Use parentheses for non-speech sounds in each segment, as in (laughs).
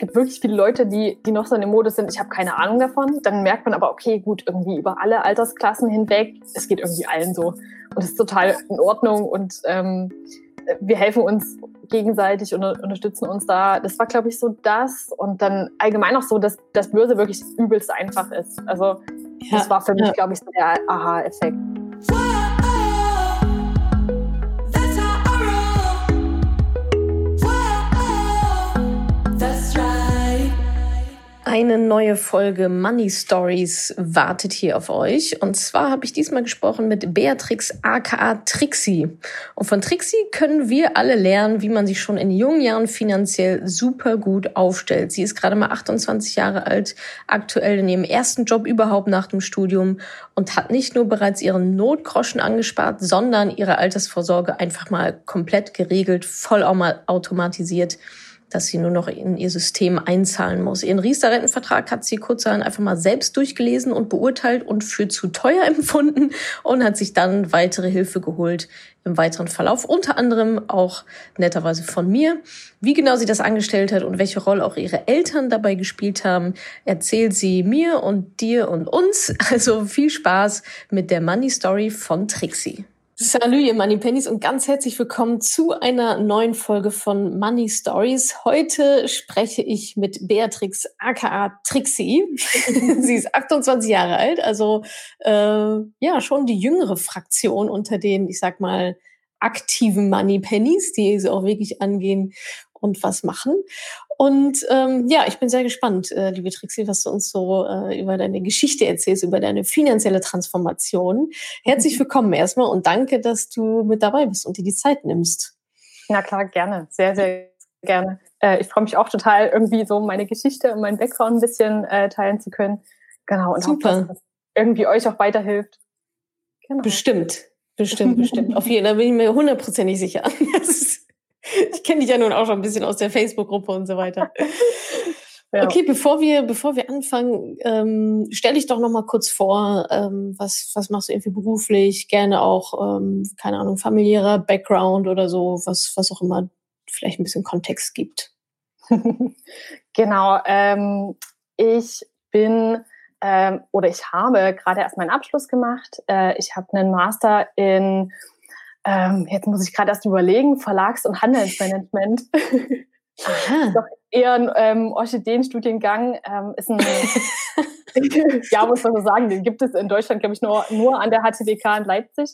gibt wirklich viele Leute, die, die noch so in dem Modus sind, ich habe keine Ahnung davon. Dann merkt man aber, okay, gut, irgendwie über alle Altersklassen hinweg, es geht irgendwie allen so. Und es ist total in Ordnung und ähm, wir helfen uns gegenseitig und unterstützen uns da. Das war, glaube ich, so das. Und dann allgemein auch so, dass das Börse wirklich übelst einfach ist. Also ja. das war für mich, ja. glaube ich, so der Aha-Effekt. Eine neue Folge Money Stories wartet hier auf euch. Und zwar habe ich diesmal gesprochen mit Beatrix aka Trixie. Und von Trixie können wir alle lernen, wie man sich schon in jungen Jahren finanziell super gut aufstellt. Sie ist gerade mal 28 Jahre alt, aktuell in ihrem ersten Job überhaupt nach dem Studium und hat nicht nur bereits ihren Notgroschen angespart, sondern ihre Altersvorsorge einfach mal komplett geregelt, voll automatisiert dass sie nur noch in ihr System einzahlen muss. Ihren Riester-Rentenvertrag hat sie kurzerhand einfach mal selbst durchgelesen und beurteilt und für zu teuer (laughs) empfunden und hat sich dann weitere Hilfe geholt im weiteren Verlauf, unter anderem auch netterweise von mir. Wie genau sie das angestellt hat und welche Rolle auch ihre Eltern dabei gespielt haben, erzählt sie mir und dir und uns. (laughs) Also viel Spaß mit der Money Story von Trixie. Salut, ihr Money Pennies und ganz herzlich willkommen zu einer neuen Folge von Money Stories. Heute spreche ich mit Beatrix aka Trixie. (laughs) Sie ist 28 Jahre alt, also äh, ja schon die jüngere Fraktion unter den, ich sag mal, aktiven Money Pennies, die sie auch wirklich angehen und was machen. Und ähm, ja, ich bin sehr gespannt, äh, liebe Trixie, was du uns so äh, über deine Geschichte erzählst, über deine finanzielle Transformation. Herzlich mhm. willkommen erstmal und danke, dass du mit dabei bist und dir die Zeit nimmst. Na klar, gerne. Sehr, sehr gerne. Äh, ich freue mich auch total, irgendwie so meine Geschichte und meinen Background ein bisschen äh, teilen zu können. Genau. Und Super. Hoffe, dass das irgendwie euch auch weiterhilft. Genau. Bestimmt. Bestimmt, bestimmt. (laughs) Auf jeden Fall bin ich mir hundertprozentig sicher. (laughs) (laughs) ich kenne dich ja nun auch schon ein bisschen aus der Facebook-Gruppe und so weiter. (laughs) Ja. Okay, bevor wir, bevor wir anfangen, ähm, stell dich doch noch mal kurz vor, ähm, was, was machst du irgendwie beruflich, gerne auch, ähm, keine Ahnung, familiärer Background oder so, was, was auch immer vielleicht ein bisschen Kontext gibt. (laughs) genau, ähm, ich bin ähm, oder ich habe gerade erst meinen Abschluss gemacht. Äh, ich habe einen Master in ähm, jetzt muss ich gerade erst überlegen, Verlags- und Handelsmanagement. Aha. (laughs) Doch eher ein ähm, Orchideenstudiengang. Ähm, ist ein, (laughs) ja, muss man so sagen, den gibt es in Deutschland, glaube ich, nur, nur an der HTWK in Leipzig.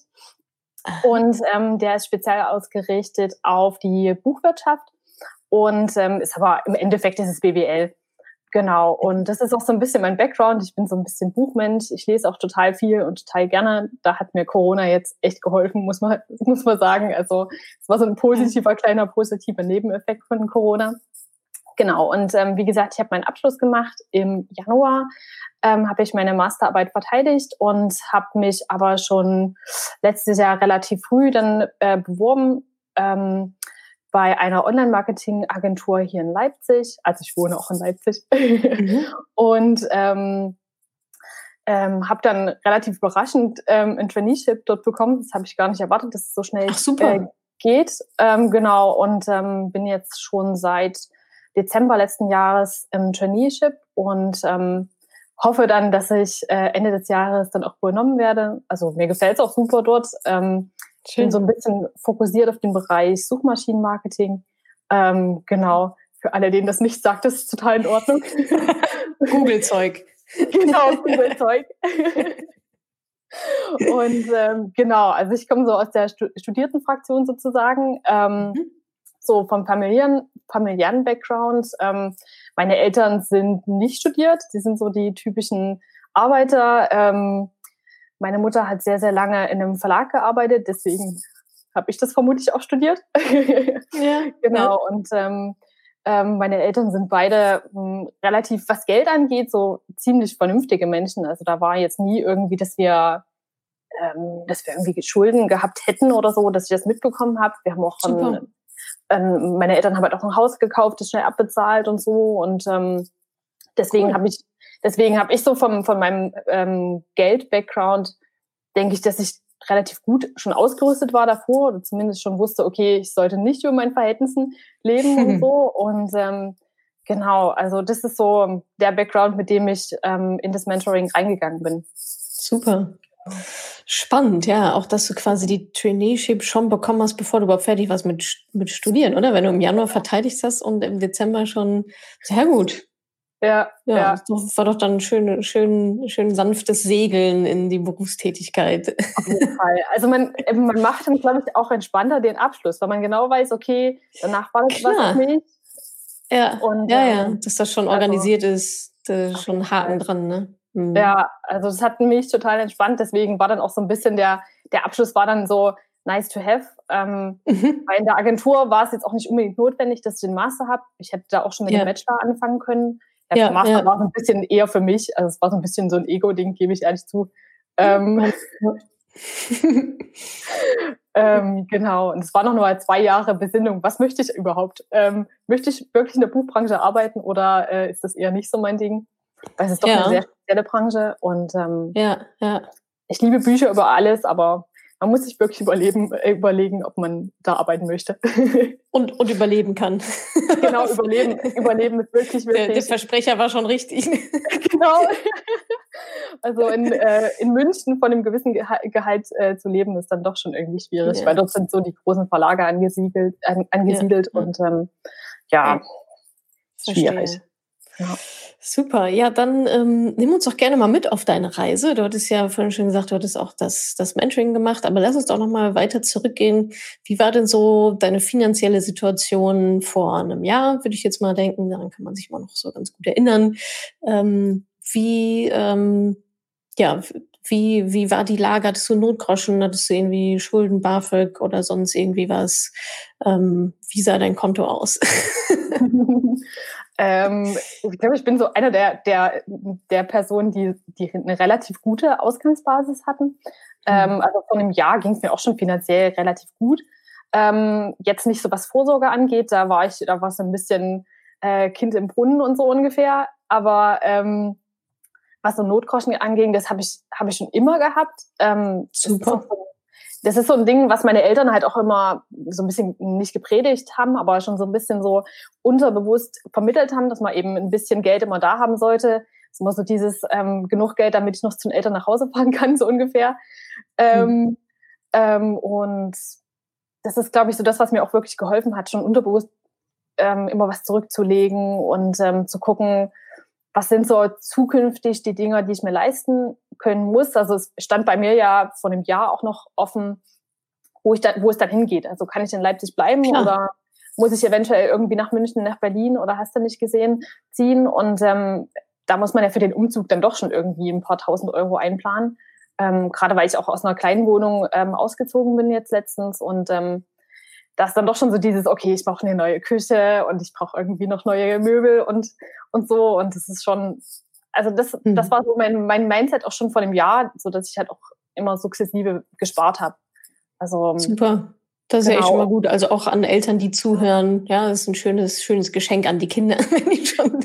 Und ähm, der ist speziell ausgerichtet auf die Buchwirtschaft und ähm, ist aber im Endeffekt ist es BWL. Genau, und das ist auch so ein bisschen mein Background. Ich bin so ein bisschen Buchmensch. Ich lese auch total viel und total gerne. Da hat mir Corona jetzt echt geholfen, muss man, (laughs) muss man sagen. Also es war so ein positiver, kleiner, positiver Nebeneffekt von Corona. Genau, und ähm, wie gesagt, ich habe meinen Abschluss gemacht im Januar, ähm, habe ich meine Masterarbeit verteidigt und habe mich aber schon letztes Jahr relativ früh dann äh, beworben. Ähm, bei einer Online-Marketing-Agentur hier in Leipzig. Also ich wohne auch in Leipzig. Mhm. (laughs) und ähm, ähm, habe dann relativ überraschend ähm, ein Traineeship dort bekommen. Das habe ich gar nicht erwartet, dass es so schnell äh, geht. Ähm, genau, und ähm, bin jetzt schon seit Dezember letzten Jahres im Traineeship und ähm, hoffe dann, dass ich äh, Ende des Jahres dann auch übernommen werde. Also mir gefällt es auch super dort. Ähm, ich bin so ein bisschen fokussiert auf den Bereich Suchmaschinenmarketing. Ähm, genau. Für alle, denen das nicht sagt, das ist total in Ordnung. (laughs) Google-Zeug. genau, Google-Zeug. Und ähm, genau, also ich komme so aus der Studiertenfraktion sozusagen, ähm, mhm. so vom familiären, familiären Background. Ähm, meine Eltern sind nicht studiert, die sind so die typischen Arbeiter. Ähm, meine Mutter hat sehr, sehr lange in einem Verlag gearbeitet, deswegen habe ich das vermutlich auch studiert. (laughs) ja, genau. Ja. Und ähm, ähm, meine Eltern sind beide ähm, relativ, was Geld angeht, so ziemlich vernünftige Menschen. Also da war jetzt nie irgendwie, dass wir, ähm, dass wir irgendwie Schulden gehabt hätten oder so, dass ich das mitbekommen habe. Wir haben auch ein, ähm, meine Eltern haben halt auch ein Haus gekauft, das schnell abbezahlt und so. Und ähm, deswegen cool. habe ich deswegen habe ich so vom, von meinem ähm, Geld-Background, denke ich, dass ich relativ gut schon ausgerüstet war davor oder zumindest schon wusste, okay, ich sollte nicht über meinen Verhältnissen leben und (laughs) so. Und ähm, Genau, also das ist so der Background, mit dem ich ähm, in das Mentoring reingegangen bin. Super. Spannend, ja, auch dass du quasi die Traineeship schon bekommen hast, bevor du überhaupt fertig warst mit, mit Studieren, oder? Wenn du im Januar verteidigt hast und im Dezember schon sehr gut. Ja, ja. ja. Das war doch dann schön, schön, schön sanftes Segeln in die Berufstätigkeit. Auf jeden Fall. Also man, man macht dann, glaube ich, auch entspannter den Abschluss, weil man genau weiß, okay, danach war das Klar. was nicht. Ja, und, ja, ja, ähm, dass das schon also, organisiert ist, schon Haken dran, ne? Mhm. Ja, also das hat mich total entspannt. Deswegen war dann auch so ein bisschen der, der Abschluss war dann so nice to have. Ähm, mhm. Weil in der Agentur war es jetzt auch nicht unbedingt notwendig, dass ich den Master habe. Ich hätte da auch schon mit ja. dem Bachelor anfangen können. Ja, Master ja. war so ein bisschen eher für mich. Also es war so ein bisschen so ein Ego-Ding, gebe ich ehrlich zu. Ähm, (laughs) ähm, genau, und es war noch nur zwei Jahre Besinnung. Was möchte ich überhaupt? Ähm, möchte ich wirklich in der Buchbranche arbeiten oder äh, ist das eher nicht so mein Ding? Weil es ist doch ja. eine sehr spezielle Branche und ähm, ja, ja. ich liebe Bücher über alles, aber man muss sich wirklich überleben, äh, überlegen, ob man da arbeiten möchte. (laughs) Und, und überleben kann. Genau, überleben, (laughs) überleben ist wirklich, wirklich. Der, der Versprecher war schon richtig. (laughs) Genau. Also in, äh, in München von einem gewissen Gehalt äh, zu leben, ist dann doch schon irgendwie schwierig, ja. weil dort sind so die großen Verlage angesiedelt, an, angesiedelt ja. und ähm, ja, schwierig. Ja. Super. Ja, dann ähm, nimm uns doch gerne mal mit auf deine Reise. Du hattest ja vorhin schon gesagt, du hattest auch das, das Mentoring gemacht, aber lass uns doch noch mal weiter zurückgehen. Wie war denn so deine finanzielle Situation vor einem Jahr, würde ich jetzt mal denken. Daran kann man sich mal noch so ganz gut erinnern. Ähm, wie, ähm, ja, wie, wie war die Lage? Hattest du Notgroschen? Hattest du irgendwie Schulden, BAföG oder sonst irgendwie was? Ähm, wie sah dein Konto aus? (laughs) (laughs) (laughs) Ähm, ich glaube, ich bin so einer der, der, der Personen, die, die eine relativ gute Ausgangsbasis hatten. Ähm, mhm. also vor einem Jahr ging es mir auch schon finanziell relativ gut. Ähm, jetzt nicht so was Vorsorge angeht, da war ich, da war es ein bisschen äh, Kind im Brunnen und so ungefähr. Aber ähm, was so Notgroschen anging, das habe ich, hab ich schon immer gehabt. Ähm, Super das ist so ein Ding, was meine Eltern halt auch immer so ein bisschen nicht gepredigt haben, aber schon so ein bisschen so unterbewusst vermittelt haben, dass man eben ein bisschen Geld immer da haben sollte. Es immer so dieses ähm, genug Geld, damit ich noch zu den Eltern nach Hause fahren kann, so ungefähr. Mhm. ähm, und das ist, glaube ich, so das, was mir auch wirklich geholfen hat, schon unterbewusst ähm, immer was zurückzulegen und ähm, zu gucken, was sind so zukünftig die Dinge, die ich mir leisten können muss. Also es stand bei mir ja vor einem Jahr auch noch offen, wo, ich dann, wo es dann hingeht. Also kann ich in Leipzig bleiben Klar. oder muss ich eventuell irgendwie nach München, nach Berlin oder hast du nicht gesehen, ziehen? Und ähm, da muss man ja für den Umzug dann doch schon irgendwie ein paar tausend Euro einplanen. Ähm, gerade weil ich auch aus einer kleinen Wohnung ähm, ausgezogen bin jetzt letztens und ähm, das ist dann doch schon so dieses, okay, ich brauche eine neue Küche und ich brauche irgendwie noch neue Möbel und, und so. Und das ist schon, also das, mhm. das war so mein, mein Mindset auch schon vor dem Jahr, so dass ich halt auch immer sukzessive gespart habe. Also super. Das ist genau. ja echt schon mal gut. Also auch an Eltern, die zuhören. Ja, das ist ein schönes, schönes Geschenk an die Kinder, (laughs) wenn die schon,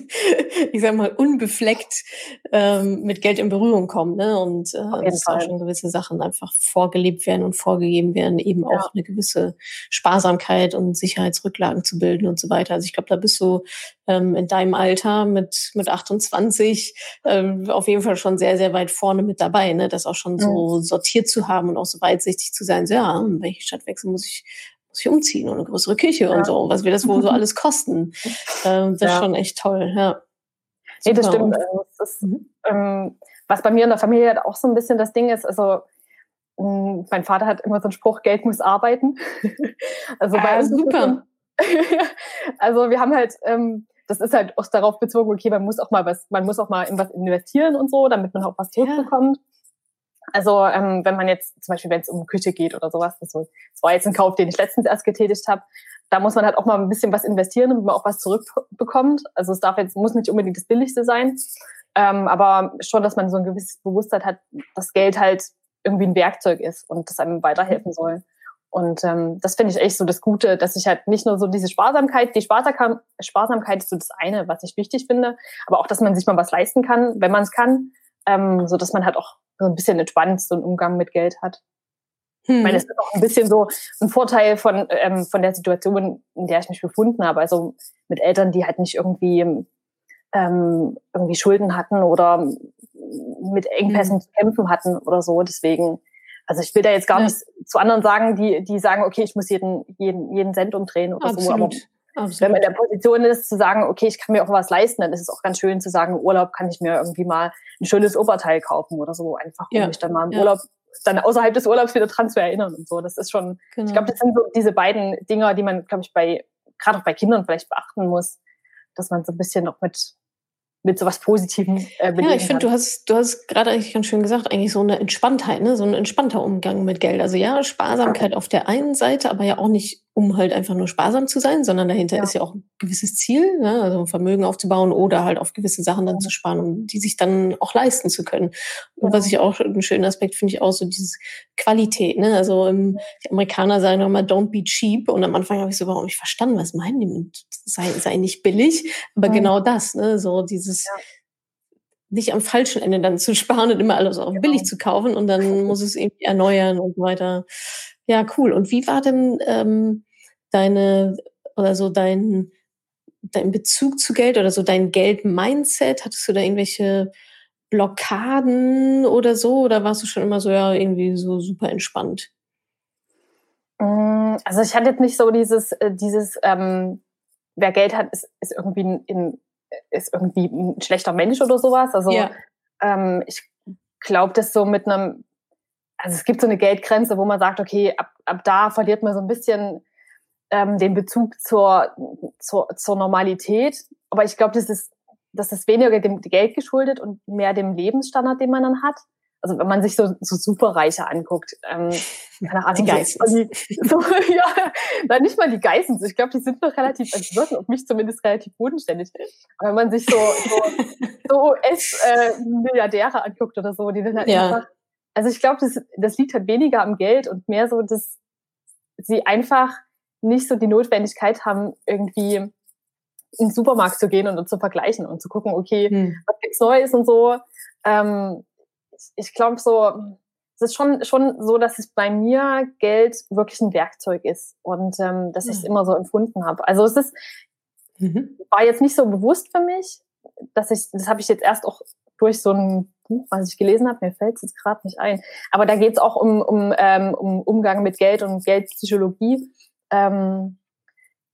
ich sag mal, unbefleckt ähm, mit Geld in Berührung kommen. Ne? Und äh, dass da schon gewisse Sachen einfach vorgelebt werden und vorgegeben werden, eben ja. auch eine gewisse Sparsamkeit und Sicherheitsrücklagen zu bilden und so weiter. Also ich glaube, da bist du ähm, in deinem Alter mit, mit 28 ähm, auf jeden Fall schon sehr, sehr weit vorne mit dabei, ne? das auch schon so mhm. sortiert zu haben und auch so weitsichtig zu sein, so, ja, in welche Stadt wechseln muss ich, muss ich umziehen und eine größere Küche ja. und so, was wir das wohl so (laughs) alles kosten. Ähm, das ja. ist schon echt toll, ja. Nee, das stimmt. Also, das ist, mhm. ähm, was bei mir in der Familie halt auch so ein bisschen das Ding ist, also hm, mein Vater hat immer so einen Spruch, Geld muss arbeiten. (laughs) also ah, bei super. (laughs) also wir haben halt ähm, das ist halt auch darauf bezogen, okay, man muss auch mal was, man muss auch mal in was investieren und so, damit man auch was zurückbekommt. Ja. Also ähm, wenn man jetzt zum Beispiel, wenn es um Küche geht oder sowas, das, war jetzt ein Kauf, den ich letztens erst getätigt habe, da muss man halt auch mal ein bisschen was investieren, damit man auch was zurückbekommt. Also es darf jetzt, muss nicht unbedingt das Billigste sein, ähm, aber schon, dass man so ein gewisses Bewusstsein hat, dass Geld halt irgendwie ein Werkzeug ist und das einem weiterhelfen soll. Und ähm, das finde ich echt so das Gute, dass ich halt nicht nur so diese Sparsamkeit, die Sparsam Sparsamkeit ist so das eine, was ich wichtig finde, aber auch, dass man sich mal was leisten kann, wenn man es kann, ähm, so dass man halt auch so ein bisschen entspannt so einen Umgang mit Geld hat. Hm. Ich meine, es ist auch ein bisschen so ein Vorteil von, ähm, von der Situation, in der ich mich befunden habe. Also mit Eltern, die halt nicht irgendwie, ähm, irgendwie Schulden hatten oder mit Engpässen hm. zu kämpfen hatten oder so. Deswegen, also ich will da jetzt gar ja. nicht zu anderen sagen, die, die sagen, okay, ich muss jeden, jeden, jeden Cent umdrehen oder Absolut. so. Aber Absolut. wenn man in der Position ist, zu sagen, okay, ich kann mir auch was leisten, dann ist es auch ganz schön zu sagen, im Urlaub kann ich mir irgendwie mal ein schönes Oberteil kaufen oder so, einfach um ja. mich dann mal im ja. Urlaub dann außerhalb des Urlaubs wieder dran zu erinnern und so. Das ist schon, genau. ich glaube, das sind so diese beiden Dinger, die man, glaube ich, bei, gerade auch bei Kindern vielleicht beachten muss, dass man so ein bisschen noch mit mit sowas Positivem äh, Ja, ich finde, du hast, du hast gerade eigentlich ganz schön gesagt, eigentlich so eine Entspanntheit, ne? so ein entspannter Umgang mit Geld. Also ja, Sparsamkeit auf der einen Seite, aber ja auch nicht, um halt einfach nur sparsam zu sein, sondern dahinter ja. ist ja auch ein gewisses Ziel, ne? also ein Vermögen aufzubauen oder halt auf gewisse Sachen dann zu sparen, um die sich dann auch leisten zu können. Und was ich auch einen schönen Aspekt finde ich auch so dieses Qualität. Ne? Also ähm, die Amerikaner sagen immer, don't be cheap. Und am Anfang habe ich so überhaupt nicht verstanden, was meinen die mit sei, sei nicht billig. Aber mhm. genau das, ne? so dieses ja. nicht am falschen Ende dann zu sparen und immer alles auch genau. billig zu kaufen und dann (laughs) muss es irgendwie erneuern und so weiter. Ja, cool. Und wie war denn ähm, deine oder so dein dein Bezug zu Geld oder so dein Geld-Mindset? Hattest du da irgendwelche Blockaden oder so? Oder warst du schon immer so, ja, irgendwie so super entspannt? Mm, also ich hatte jetzt nicht so dieses, äh, dieses, ähm, wer Geld hat, ist, ist irgendwie ein, ist irgendwie ein schlechter Mensch oder sowas. Also ja. ähm, ich glaube, dass so mit einem, also es gibt so eine Geldgrenze, wo man sagt, okay, ab, ab da verliert man so ein bisschen ähm, den Bezug zur, zur, zur Normalität. Aber ich glaube, das ist, das ist weniger dem Geld geschuldet und mehr dem Lebensstandard, den man dann hat also wenn man sich so, so Superreiche anguckt, ähm, (laughs) keine Ahnung, die Geissens. So, (laughs) ja, nein, nicht mal die Geissens. Ich glaube, die sind noch relativ, also wirken auf mich zumindest relativ bodenständig. Aber wenn man sich so, so, (laughs) so US-Milliardäre äh, anguckt oder so, die dann halt ja. einfach, also ich glaube, das, das liegt halt weniger am Geld und mehr so, dass sie einfach nicht so die Notwendigkeit haben, irgendwie in den Supermarkt zu gehen und zu vergleichen und zu gucken, okay, hm. was gibt's Neues und so. Ähm, ich glaube so, es ist schon, schon so, dass es bei mir Geld wirklich ein Werkzeug ist und ähm, dass ich es mhm. immer so empfunden habe. Also es ist, mhm. war jetzt nicht so bewusst für mich, dass ich, das habe ich jetzt erst auch durch so ein Buch, was ich gelesen habe, mir fällt es jetzt gerade nicht ein. Aber da geht es auch um, um, ähm, um Umgang mit Geld und Geldpsychologie. Ähm,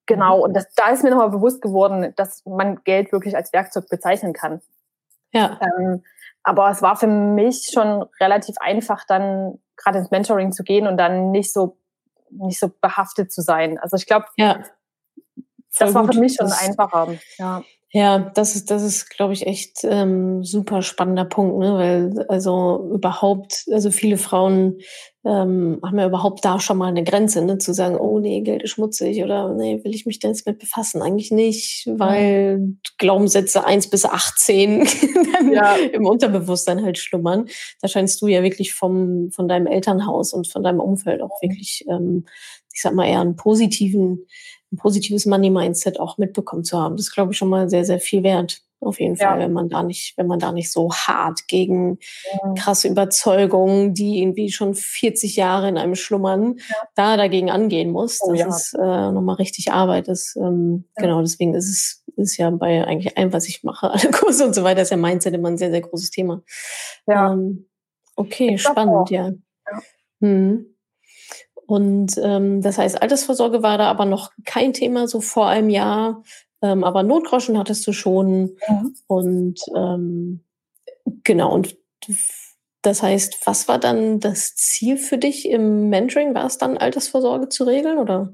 genau, mhm. und das, da ist mir nochmal bewusst geworden, dass man Geld wirklich als Werkzeug bezeichnen kann. Ja. Ähm, aber es war für mich schon relativ einfach, dann gerade ins Mentoring zu gehen und dann nicht so nicht so behaftet zu sein. Also ich glaube, ja, das war für mich schon das, einfacher. Ja. Ja, das ist, das ist, glaube ich, echt ähm, super spannender Punkt, ne? Weil also überhaupt, also viele Frauen ähm, haben ja überhaupt da schon mal eine Grenze, ne? Zu sagen, oh nee, Geld ist schmutzig oder nee, will ich mich denn jetzt mit befassen? Eigentlich nicht, weil mhm. Glaubenssätze eins bis 18 (laughs) ja. im Unterbewusstsein halt schlummern. Da scheinst du ja wirklich vom, von deinem Elternhaus und von deinem Umfeld auch wirklich, ähm, ich sag mal, eher einen positiven ein positives Money-Mindset auch mitbekommen zu haben. Das ist, glaube ich, schon mal sehr, sehr viel wert. Auf jeden ja. Fall, wenn man da nicht, wenn man da nicht so hart gegen ja. krasse Überzeugungen, die irgendwie schon 40 Jahre in einem schlummern, ja. da dagegen angehen muss. Oh, das ist äh, nochmal richtig Arbeit. Das, ähm, Genau, deswegen ist es ist ja bei eigentlich allem, was ich mache, (laughs) alle Kurse und so weiter, ist ja Mindset immer ein sehr, sehr großes Thema. Ja. Ähm, okay, spannend, ja. ja. Hm. Und ähm, das heißt, Altersvorsorge war da aber noch kein Thema so vor einem Jahr. Ähm, aber Notgroschen hattest du schon. Mhm. Und ähm, genau, und das heißt, was war dann das Ziel für dich im Mentoring? War es dann Altersvorsorge zu regeln oder?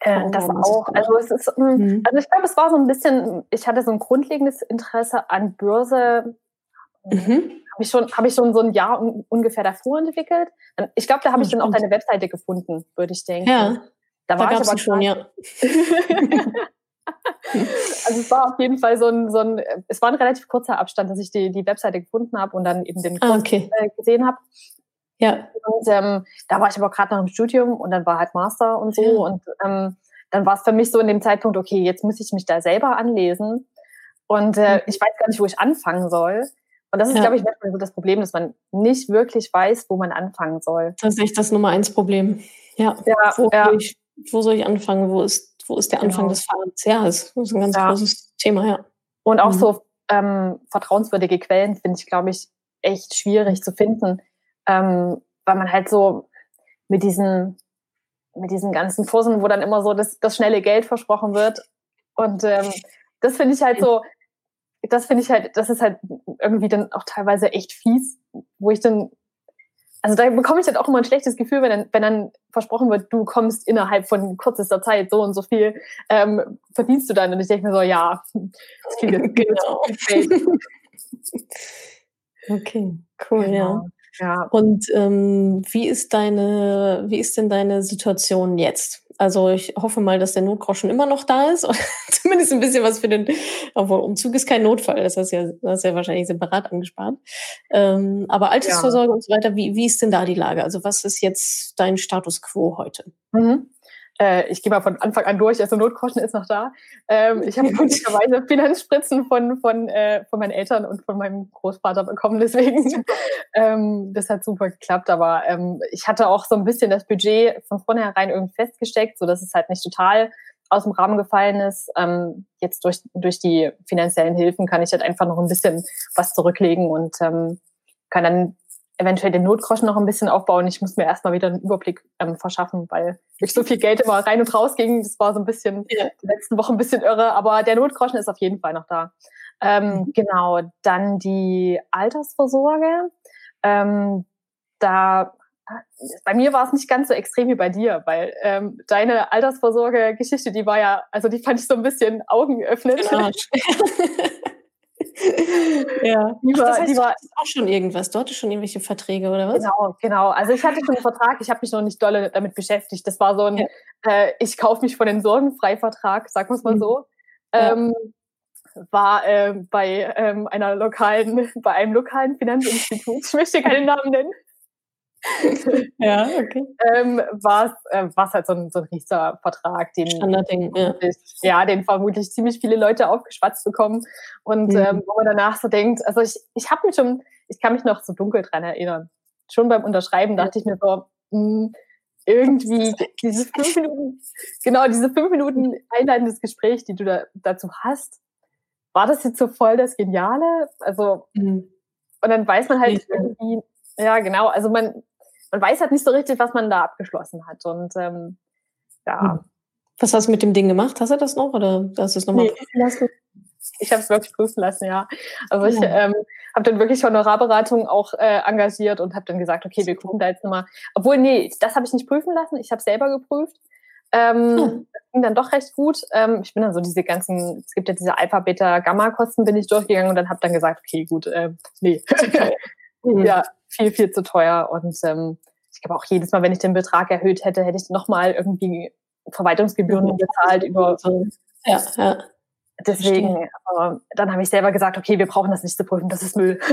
Äh, das auch. Also es ist, hm, mhm. also ich glaube, es war so ein bisschen, ich hatte so ein grundlegendes Interesse an Börse. Mhm habe ich schon, habe ich schon so ein Jahr un ungefähr davor entwickelt. Ich glaube, da habe ich dann auch deine Webseite gefunden, würde ich denken. Ja, da, war da ich aber schon, ja. (laughs) also es war auf jeden Fall so ein, so ein, es war ein relativ kurzer Abstand, dass ich die, die Webseite gefunden habe und dann eben den ah, Kurs ah, okay. Äh, gesehen habe. Ja. Und ähm, da war ich aber gerade noch im Studium und dann war halt Master und so. Ja. Und ähm, dann war es für mich so in dem Zeitpunkt, okay, jetzt muss ich mich da selber anlesen. Und äh, mhm. ich weiß gar nicht, wo ich anfangen soll. Und das ist, ja. glaube ich, manchmal so das Problem, dass man nicht wirklich weiß, wo man anfangen soll. Das ist echt das Nummer eins Problem. Ja. ja, wo, ja. Ich, wo soll ich anfangen? Wo ist, wo ist der Anfang genau. des Fahrens? Ja, das ist ein ganz großes Thema, ja. Und auch mhm. so ähm, vertrauenswürdige Quellen finde ich, glaube ich, echt schwierig zu finden, ähm, weil man halt so mit diesen mit diesen ganzen Kursen, wo dann immer so das, das schnelle Geld versprochen wird. Und ähm, das finde ich halt so, das finde ich halt, das ist halt irgendwie dann auch teilweise echt fies, wo ich dann, also da bekomme ich halt auch immer ein schlechtes Gefühl, wenn dann, wenn dann versprochen wird, du kommst innerhalb von kürzester Zeit so und so viel ähm, verdienst du dann. Und ich denke mir so, ja, das klingt jetzt genau. (laughs) Okay, cool, genau. ja. Ja. Und ähm, wie ist deine, wie ist denn deine Situation jetzt? Also ich hoffe mal, dass der Notgroschen immer noch da ist. (laughs) Zumindest ein bisschen was für den, obwohl Umzug ist kein Notfall, das hast ja, das hast ja wahrscheinlich separat angespart. Ähm, aber Altersvorsorge ja. und so weiter, wie, wie ist denn da die Lage? Also was ist jetzt dein Status quo heute? Mhm. Äh, ich gehe mal von Anfang an durch, also Notgroschen ist noch da. Ähm, ich habe (laughs) glücklicherweise Finanzspritzen von, von, äh, von meinen Eltern und von meinem Großvater bekommen, deswegen ähm, das hat super geklappt. Aber ähm, ich hatte auch so ein bisschen das Budget von vornherein irgendwie festgesteckt, sodass es halt nicht total aus dem Rahmen gefallen ist. Ähm, jetzt durch, durch die finanziellen Hilfen kann ich halt einfach noch ein bisschen was zurücklegen und ähm, kann dann eventuell den Notgroschen noch ein bisschen aufbauen. Ich muss mir erstmal wieder einen Überblick ähm, verschaffen, weil durch so viel Geld immer rein und raus ging. Das war so ein bisschen ja. die letzten Wochen ein bisschen irre, aber der Notgroschen ist auf jeden Fall noch da. Ähm, mhm. Genau, dann die Altersvorsorge. Ähm, da bei mir war es nicht ganz so extrem wie bei dir, weil ähm, deine Altersvorsorge-Geschichte, die war ja, also die fand ich so ein bisschen Augen geöffnet. Genau. (laughs) ja. Die war, Ach, das heißt, die war auch schon irgendwas. Du hattest schon irgendwelche Verträge oder was? Genau, genau. Also ich hatte schon einen Vertrag. Ich habe mich noch nicht dolle damit beschäftigt. Das war so ein, ja. äh, ich kaufe mich von den Sorgen frei Vertrag, sagen wir es mal mhm. so. Ja. Ähm, war äh, bei ähm, einer lokalen, bei einem lokalen Finanzinstitut. Ich möchte keinen Namen nennen. (laughs) ja, okay. Ähm, war es äh, halt so ein, so ein Riester-Vertrag, den, ja. ja, den vermutlich ziemlich viele Leute aufgeschwatzt bekommen. Und mhm. ähm, wo man danach so denkt, also ich, ich habe mich schon, ich kann mich noch so dunkel dran erinnern. Schon beim Unterschreiben dachte ich mir so, mh, hm, irgendwie diese fünf Minuten, genau, diese fünf Minuten einleitendes Gespräch, die du da, dazu hast, war das jetzt so voll das Geniale? Also, mhm. und dann weiß man halt irgendwie, ja, genau, also man, man weiß halt nicht so richtig, was man da abgeschlossen hat. Und ähm, ja. Hm. Was hast du mit dem Ding gemacht? Hast du das noch oder hast du es nochmal nee? Ich habe es wirklich prüfen lassen, ja. Also ich ähm, habe dann wirklich Honorarberatung auch äh, engagiert und habe dann gesagt, okay, wir gucken da jetzt nochmal. Obwohl, nee, das habe ich nicht prüfen lassen. Ich habe selber geprüft. Ähm, hm. Das ging dann doch recht gut. Ähm, ich bin dann so diese ganzen, es gibt ja diese Alpha, Beta, Gamma-Kosten, bin ich durchgegangen und dann habe dann gesagt, okay, gut, äh, nee. (laughs) Mhm. Ja, viel, viel zu teuer. Und ähm, ich glaube auch jedes Mal, wenn ich den Betrag erhöht hätte, hätte ich nochmal irgendwie Verwaltungsgebühren bezahlt über. Ja, ja. Deswegen, aber dann habe ich selber gesagt, okay, wir brauchen das nicht zu prüfen, das ist Müll. (laughs)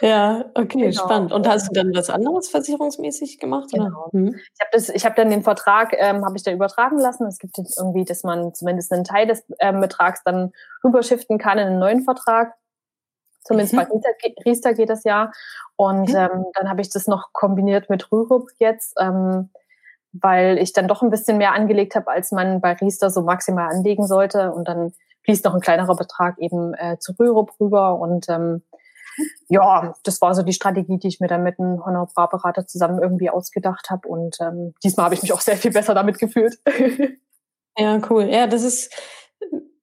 ja, okay, genau. spannend. Und hast du dann was anderes versicherungsmäßig gemacht? Genau. Mhm. Ich habe das, ich habe dann den Vertrag, ähm, habe ich da übertragen lassen. Es gibt irgendwie, dass man zumindest einen Teil des ähm, Betrags dann rüberschiften kann in einen neuen Vertrag. Zumindest mhm. bei Riester, geht das ja. Und mhm. ähm, dann habe ich das noch kombiniert mit Rürup jetzt, ähm, weil ich dann doch ein bisschen mehr angelegt habe, als man bei Riester so maximal anlegen sollte. Und dann fließt noch ein kleinerer Betrag eben äh, zu Rürup rüber. Und ähm, ja, das war so die Strategie, die ich mir dann mit einem Honorarberater zusammen irgendwie ausgedacht habe. Und ähm, diesmal habe ich mich auch sehr viel besser damit gefühlt. (laughs) ja, cool. Ja, das ist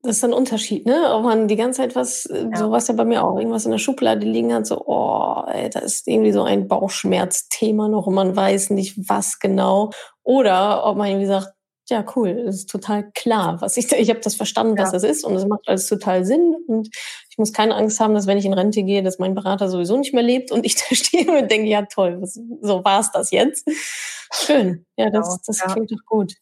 das ist ein Unterschied, ne? Ob man die ganze Zeit was, äh, ja. so was ja bei mir auch, irgendwas in der Schublade liegen hat, so, oh, ey, da ist irgendwie so ein Bauchschmerzthema noch und man weiß nicht, was genau. Oder ob man irgendwie sagt, ja, cool, das ist total klar, was ich, ich habe das verstanden, was ja. das ist und es macht alles total Sinn und ich muss keine Angst haben, dass wenn ich in Rente gehe, dass mein Berater sowieso nicht mehr lebt und ich (laughs) da stehe und denke, ja toll, was, so war's das jetzt. Schön, ja, das, genau, das ja. klingt doch gut.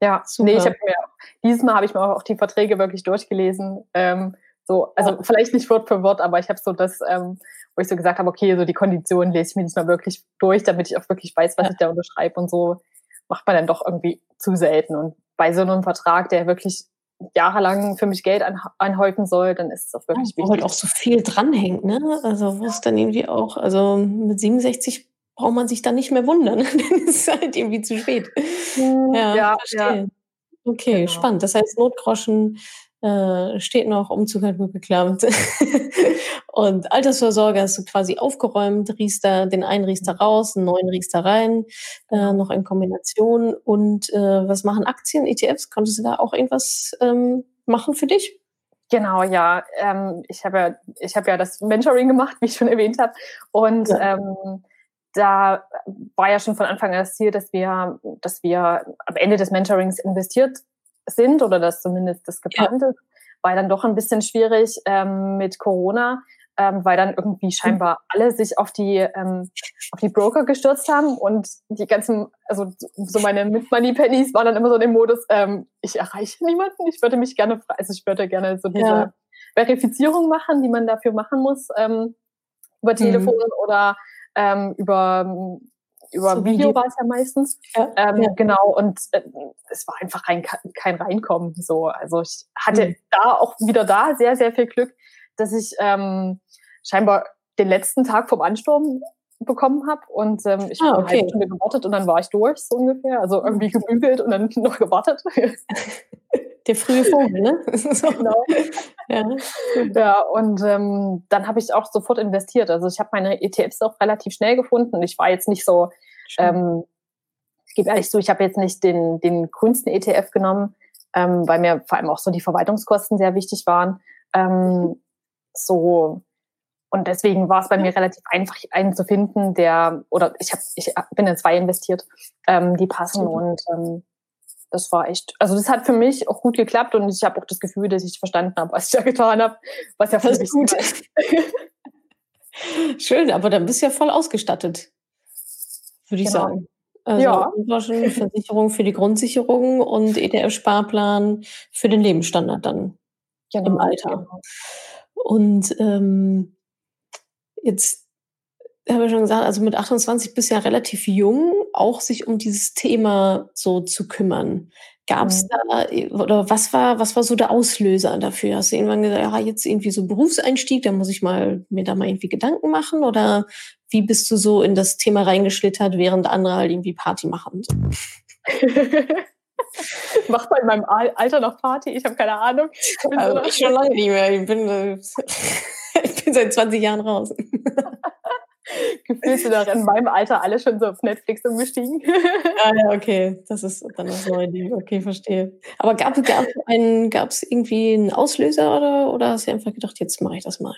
Ja, Super. nee, ich habe mir dieses Mal habe ich mir auch die Verträge wirklich durchgelesen. Ähm, so, also ja. vielleicht nicht Wort für Wort, aber ich habe so das, ähm, wo ich so gesagt habe, okay, so die Konditionen lese ich mir diesmal wirklich durch, damit ich auch wirklich weiß, was ja. ich da unterschreibe und so macht man dann doch irgendwie zu selten. Und bei so einem Vertrag, der wirklich jahrelang für mich Geld einhäufen soll, dann ist es auch wirklich ja, wichtig. Wo halt auch so viel dranhängt, ne? Also wo es dann irgendwie auch, also mit 67 braucht man sich dann nicht mehr wundern. (laughs) dann ist halt irgendwie zu spät. Ja, ja verstehe. Ja. Okay, genau. spannend. Das heißt, Notgroschen äh, steht noch, Umzug hat gut geklappt. (laughs) und Altersvorsorge hast du quasi aufgeräumt, Riester, den einen Riester raus, einen neuen Riester rein, äh, noch in Kombination. Und äh, was machen Aktien, ETFs? Konntest du da auch irgendwas ähm, machen für dich? Genau, ja. Ähm, ich habe ja, ich habe ja das Mentoring gemacht, wie ich schon erwähnt habe. Und ja. ähm, da war ja schon von Anfang an das Ziel, dass wir, dass wir am Ende des Mentorings investiert sind oder dass zumindest das geplant ja. ist, war dann doch ein bisschen schwierig ähm, mit Corona, ähm, weil dann irgendwie scheinbar alle sich auf die ähm, auf die Broker gestürzt haben und die ganzen, also so meine Money Pennies waren dann immer so in dem Modus, ähm, ich erreiche niemanden, ich würde mich gerne, also ich würde gerne so diese ja. Verifizierung machen, die man dafür machen muss, ähm, über mhm. Telefon mhm. oder ähm, über über so Video war es ja meistens. Ja, ähm, ja. Genau, und äh, es war einfach kein, kein Reinkommen. So. Also ich hatte mhm. da auch wieder da sehr, sehr viel Glück, dass ich ähm, scheinbar den letzten Tag vom Ansturm bekommen habe und ähm, ich ah, habe okay. eine halbe Stunde gewartet und dann war ich durch, so ungefähr. Also irgendwie mhm. gebügelt und dann (laughs) noch gewartet. (laughs) Der frühe Vogel, ne? (laughs) genau. (laughs) ja. ja, und ähm, dann habe ich auch sofort investiert. Also ich habe meine ETFs auch relativ schnell gefunden. Ich war jetzt nicht so, ähm, ich gebe ehrlich zu, ich habe jetzt nicht den, den grünsten ETF genommen, ähm, weil mir vor allem auch so die Verwaltungskosten sehr wichtig waren. Ähm, so und deswegen war es bei mir relativ einfach, einen zu finden, der, oder ich habe, ich bin in zwei investiert, ähm, die passen und ähm, das war echt, also das hat für mich auch gut geklappt und ich habe auch das Gefühl, dass ich verstanden habe, was ich da getan habe, was ja mich gut ist. (laughs) Schön, aber dann bist du ja voll ausgestattet, würde ich genau. sagen. Also ja. Versicherung für die Grundsicherung und ETF-Sparplan für den Lebensstandard dann genau. im Alter. Genau. Und ähm, jetzt habe ich schon gesagt, also mit 28 bist du ja relativ jung, auch sich um dieses Thema so zu kümmern. Gab es mhm. da, oder was war, was war so der Auslöser dafür? Hast du irgendwann gesagt, ja, jetzt irgendwie so Berufseinstieg, da muss ich mal, mir da mal irgendwie Gedanken machen? Oder wie bist du so in das Thema reingeschlittert, während andere halt irgendwie Party machen? (laughs) Macht man in meinem Alter noch Party? Ich habe keine Ahnung. Ich, also, ich schon lange nicht mehr. Ich bin, äh, (laughs) ich bin seit 20 Jahren raus. Gefühlt sind auch in meinem Alter alle schon so auf Netflix umgestiegen. ah, ja, okay. Das ist dann das neue Ding. Okay, verstehe. Aber gab es irgendwie einen Auslöser oder, oder hast du einfach gedacht, jetzt mache ich das mal?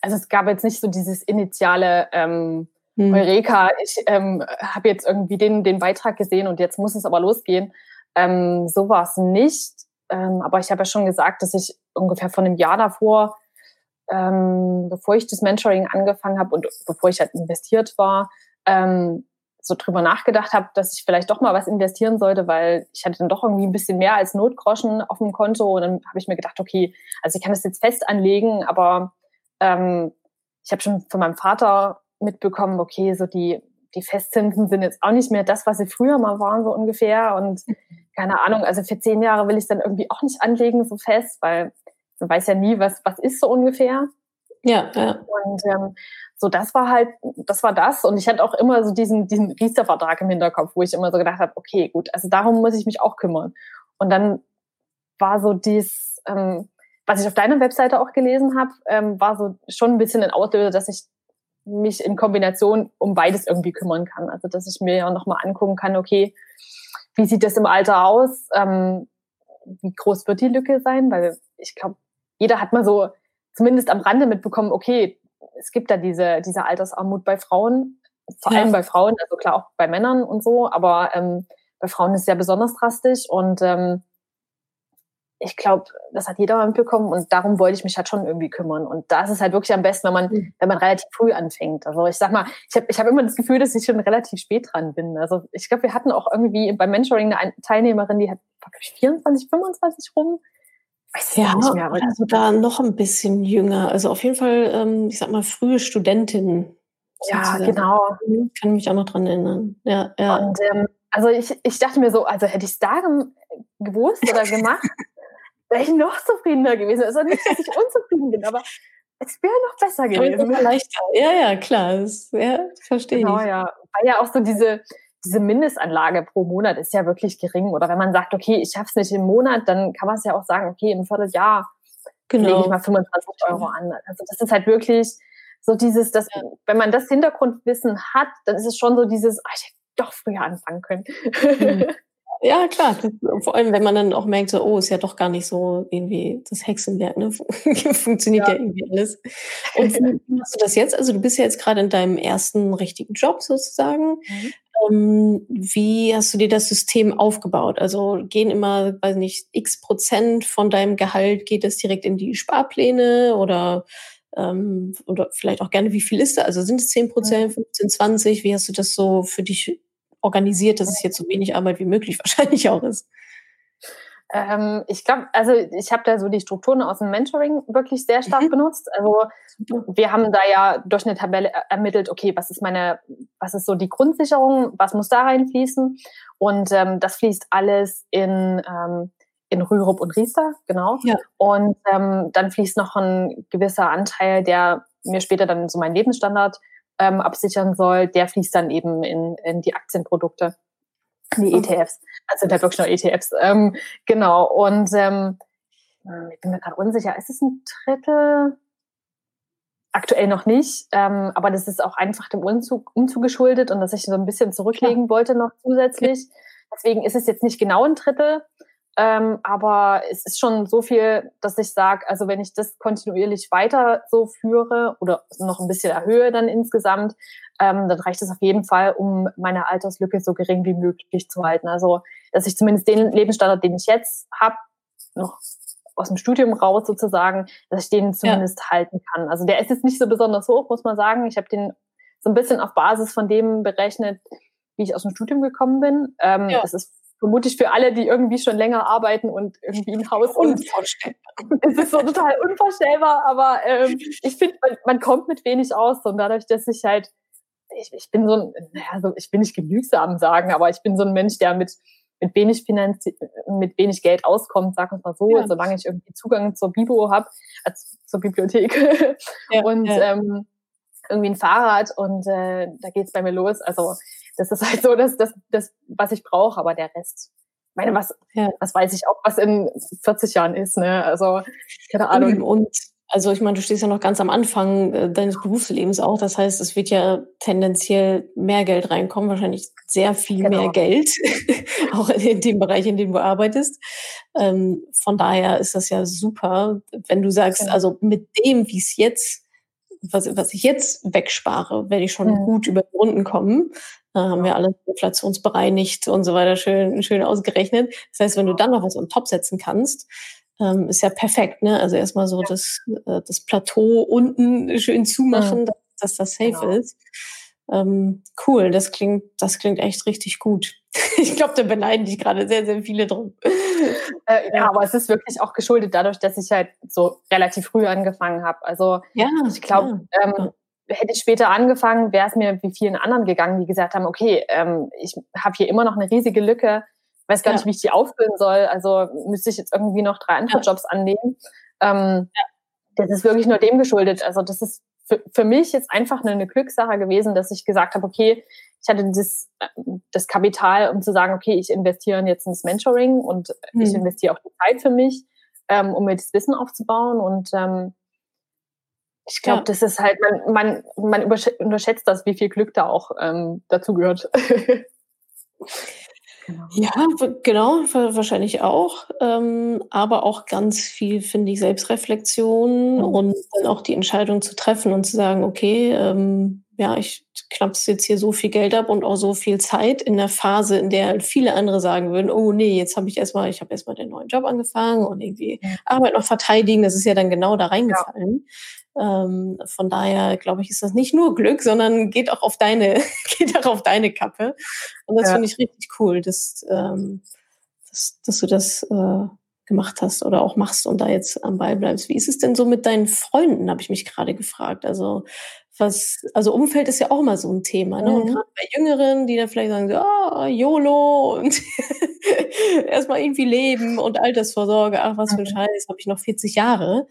Also es gab jetzt nicht so dieses initiale ähm, hm. Eureka, ich ähm, habe jetzt irgendwie den, den Beitrag gesehen und jetzt muss es aber losgehen. Ähm, so war es nicht. Ähm, aber ich habe ja schon gesagt, dass ich ungefähr von einem Jahr davor ähm, bevor ich das Mentoring angefangen habe und bevor ich halt investiert war, ähm, so drüber nachgedacht habe, dass ich vielleicht doch mal was investieren sollte, weil ich hatte dann doch irgendwie ein bisschen mehr als Notgroschen auf dem Konto und dann habe ich mir gedacht, okay, also ich kann das jetzt fest anlegen, aber ähm, ich habe schon von meinem Vater mitbekommen, okay, so die die Festzinsen sind jetzt auch nicht mehr das, was sie früher mal waren, so ungefähr. Und keine Ahnung, also für zehn Jahre will ich dann irgendwie auch nicht anlegen, so fest, weil man weiß ja nie, was, was ist so ungefähr. Ja, ja. Und ähm, so, das war halt, das war das. Und ich hatte auch immer so diesen, diesen Riester-Vertrag im Hinterkopf, wo ich immer so gedacht habe, okay, gut, also darum muss ich mich auch kümmern. Und dann war so dies, ähm, was ich auf deiner Webseite auch gelesen habe, ähm, war so schon ein bisschen ein Auslöser, dass ich mich in Kombination um beides irgendwie kümmern kann. Also dass ich mir ja nochmal angucken kann, okay, wie sieht das im Alter aus? Ähm, wie groß wird die Lücke sein? Weil ich glaube, jeder hat mal so zumindest am Rande mitbekommen, okay, es gibt da diese, diese Altersarmut bei Frauen, vor ja. allem bei Frauen, also klar auch bei Männern und so, aber ähm, bei Frauen ist es ja besonders drastisch und ähm, ich glaube, das hat jeder mitbekommen und darum wollte ich mich halt schon irgendwie kümmern. Und da ist es halt wirklich am besten, wenn man, mhm. wenn man relativ früh anfängt. Also ich sag mal, ich habe ich hab immer das Gefühl, dass ich schon relativ spät dran bin. Also ich glaube, wir hatten auch irgendwie beim Mentoring eine Teilnehmerin, die hat, glaube ich, 24, 25 rum ja, nicht mehr. Aber also da noch ein bisschen jünger. Also auf jeden Fall, ähm, ich sag mal, frühe Studentin. Ja, genau. Mhm, kann mich auch noch dran erinnern. Ja, ja. Und ähm, also ich, ich dachte mir so, also hätte ich es da gewusst oder gemacht, (laughs) wäre ich noch zufriedener gewesen. Also nicht, dass ich unzufrieden bin, aber es wäre noch besser gewesen. Leichter. Ja, ja, klar. Das, ja, verstehe genau, ich. Genau, ja. Weil ja auch so diese, diese Mindestanlage pro Monat ist ja wirklich gering. Oder wenn man sagt, okay, ich schaffe es nicht im Monat, dann kann man es ja auch sagen, okay, im Vierteljahr genau. lege ich mal 25 Euro an. Also das ist halt wirklich so dieses, dass, ja. wenn man das Hintergrundwissen hat, dann ist es schon so dieses, ach, ich hätte doch früher anfangen können. Mhm. (laughs) Ja, klar. Vor allem, wenn man dann auch merkt, so, oh, ist ja doch gar nicht so irgendwie das Hexenwerk, ne? (laughs) Funktioniert ja. ja. irgendwie alles. Und wie machst du das jetzt? Also du bist ja jetzt gerade in deinem ersten richtigen Job sozusagen. Mhm. Ähm, wie hast du dir das System aufgebaut? Also gehen immer, weiß nicht, x Prozent von deinem Gehalt, geht das direkt in die Sparpläne oder ähm, oder vielleicht auch gerne, wie viel ist da? Also sind es 10 Prozent, 15, 20? Wie hast du das so für dich organisiert, dass es jetzt so wenig Arbeit wie möglich (laughs) wahrscheinlich auch ist? Ähm, ich glaube, also ich habe da so die Strukturen aus dem Mentoring wirklich sehr stark mhm. benutzt. Also wir haben da ja durch eine Tabelle ermittelt, okay, was ist meine, was ist so die Grundsicherung, was muss da reinfließen? Und ähm, das fließt alles in ähm, in Rürup und Riester, genau. Ja. Und ähm, dann fließt noch ein gewisser Anteil, der mir später dann so meinen Lebensstandard ähm, absichern soll, der fließt dann eben in, in die Aktienprodukte, die ETFs. Also sind wirklich nur ETFs. Ähm, genau. Und ähm, ich bin mir gerade unsicher, ist es ein Drittel? Aktuell noch nicht, ähm, aber das ist auch einfach dem Umzug, Umzug geschuldet und dass ich so ein bisschen zurücklegen ja. wollte noch zusätzlich. Deswegen ist es jetzt nicht genau ein Drittel, ähm, aber es ist schon so viel, dass ich sage, also wenn ich das kontinuierlich weiter so führe oder noch ein bisschen erhöhe dann insgesamt, ähm, dann reicht es auf jeden Fall, um meine Alterslücke so gering wie möglich zu halten. Also dass ich zumindest den Lebensstandard, den ich jetzt habe, noch aus dem Studium raus sozusagen, dass ich den zumindest ja. halten kann. Also der ist jetzt nicht so besonders hoch, muss man sagen. Ich habe den so ein bisschen auf Basis von dem berechnet, wie ich aus dem Studium gekommen bin. Ähm, ja. Das ist vermutlich für alle, die irgendwie schon länger arbeiten und irgendwie ein Haus unvorstellbar. Es ist so total unvorstellbar, aber ähm, ich finde, man, man, kommt mit wenig aus und dadurch, dass ich halt, ich, ich bin so ein, naja, so, ich bin nicht genügsam sagen, aber ich bin so ein Mensch, der mit mit wenig Finanz mit wenig Geld auskommt, sag uns mal so, ja. solange ich irgendwie Zugang zur Bibo habe, also zur Bibliothek ja, und ja. Ähm, irgendwie ein Fahrrad und äh, da geht's bei mir los. Also das ist halt so das, das, das was ich brauche, aber der Rest. Ich meine, was, ja. was weiß ich auch, was in 40 Jahren ist, ne? Also, keine Ahnung. Und also ich meine, du stehst ja noch ganz am Anfang äh, deines Berufslebens auch. Das heißt, es wird ja tendenziell mehr Geld reinkommen, wahrscheinlich sehr viel genau. mehr Geld, (laughs) auch in dem Bereich, in dem du arbeitest. Ähm, von daher ist das ja super, wenn du sagst, genau. also mit dem, wie es jetzt, was, was ich jetzt wegspare, werde ich schon mhm. gut über die Runden kommen. Da haben wir alles inflationsbereinigt und so weiter schön, schön ausgerechnet. Das heißt, wenn du dann noch was on top setzen kannst, ähm, ist ja perfekt. Ne? Also erstmal so das, äh, das Plateau unten schön zumachen, mhm. dass, dass, das safe genau. ist. Ähm, cool, das klingt, das klingt echt richtig gut. (laughs) ich glaube, da beneiden dich gerade sehr, sehr viele drum. Äh, (laughs) ja, aber es ist wirklich auch geschuldet dadurch, dass ich halt so relativ früh angefangen habe. Also ja, ich glaube, ja. ähm, hätte ich später angefangen, wäre es mir wie vielen anderen gegangen, die gesagt haben, okay, ähm, ich habe hier immer noch eine riesige Lücke, weiß gar ja. nicht, wie ich die auffüllen soll, also müsste ich jetzt irgendwie noch drei andere ja. Jobs annehmen. Ähm, ja. Das ist wirklich nur dem geschuldet. Also das ist für, für mich jetzt einfach eine, eine Glückssache gewesen, dass ich gesagt habe, okay, ich hatte das, äh, das Kapital, um zu sagen, okay, ich investiere jetzt ins Mentoring und mhm. ich investiere auch die Zeit für mich, ähm, um mir das Wissen aufzubauen und ähm, ich glaube, ja. das ist halt, man, man, man unterschätzt das, wie viel Glück da auch ähm, dazu gehört. (laughs) Genau. Ja, genau, wahrscheinlich auch. Ähm, aber auch ganz viel, finde ich, Selbstreflexion mhm. und dann auch die Entscheidung zu treffen und zu sagen, okay, ähm, ja, ich knapp's jetzt hier so viel Geld ab und auch so viel Zeit in der Phase, in der viele andere sagen würden, oh nee, jetzt habe ich erstmal, ich habe erstmal den neuen Job angefangen und irgendwie Arbeit noch verteidigen, das ist ja dann genau da reingefallen. Ja. Ähm, von daher glaube ich, ist das nicht nur Glück, sondern geht auch auf deine, (laughs) geht auch auf deine Kappe. Und das ja. finde ich richtig cool, dass, ähm, dass, dass du das äh, gemacht hast oder auch machst und da jetzt am Ball bleibst. Wie ist es denn so mit deinen Freunden, habe ich mich gerade gefragt. Also was, also Umfeld ist ja auch immer so ein Thema, ne? Mhm. Und gerade bei Jüngeren, die dann vielleicht sagen, so, oh, YOLO und (laughs) erstmal irgendwie leben und Altersvorsorge, ach, was für ein mhm. Scheiß, habe ich noch 40 Jahre.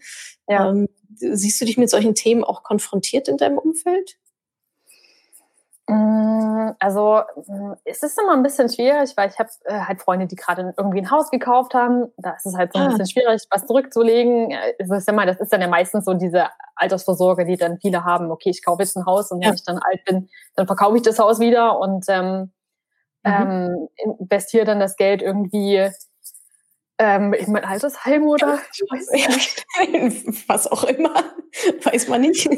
Ja. Ähm, siehst du dich mit solchen Themen auch konfrontiert in deinem Umfeld? Mm, also mm, es ist immer ein bisschen schwierig, weil ich habe äh, halt Freunde, die gerade irgendwie ein Haus gekauft haben. Da ist es halt so ein ah. bisschen schwierig, was zurückzulegen. Das ist, immer, das ist dann ja meistens so diese Altersvorsorge, die dann viele haben. Okay, ich kaufe jetzt ein Haus und ja. wenn ich dann alt bin, dann verkaufe ich das Haus wieder und ähm, mhm. ähm, investiere dann das Geld irgendwie ähm, in mein Altersheim oder ich weiß nicht. (laughs) was auch immer, weiß man nicht.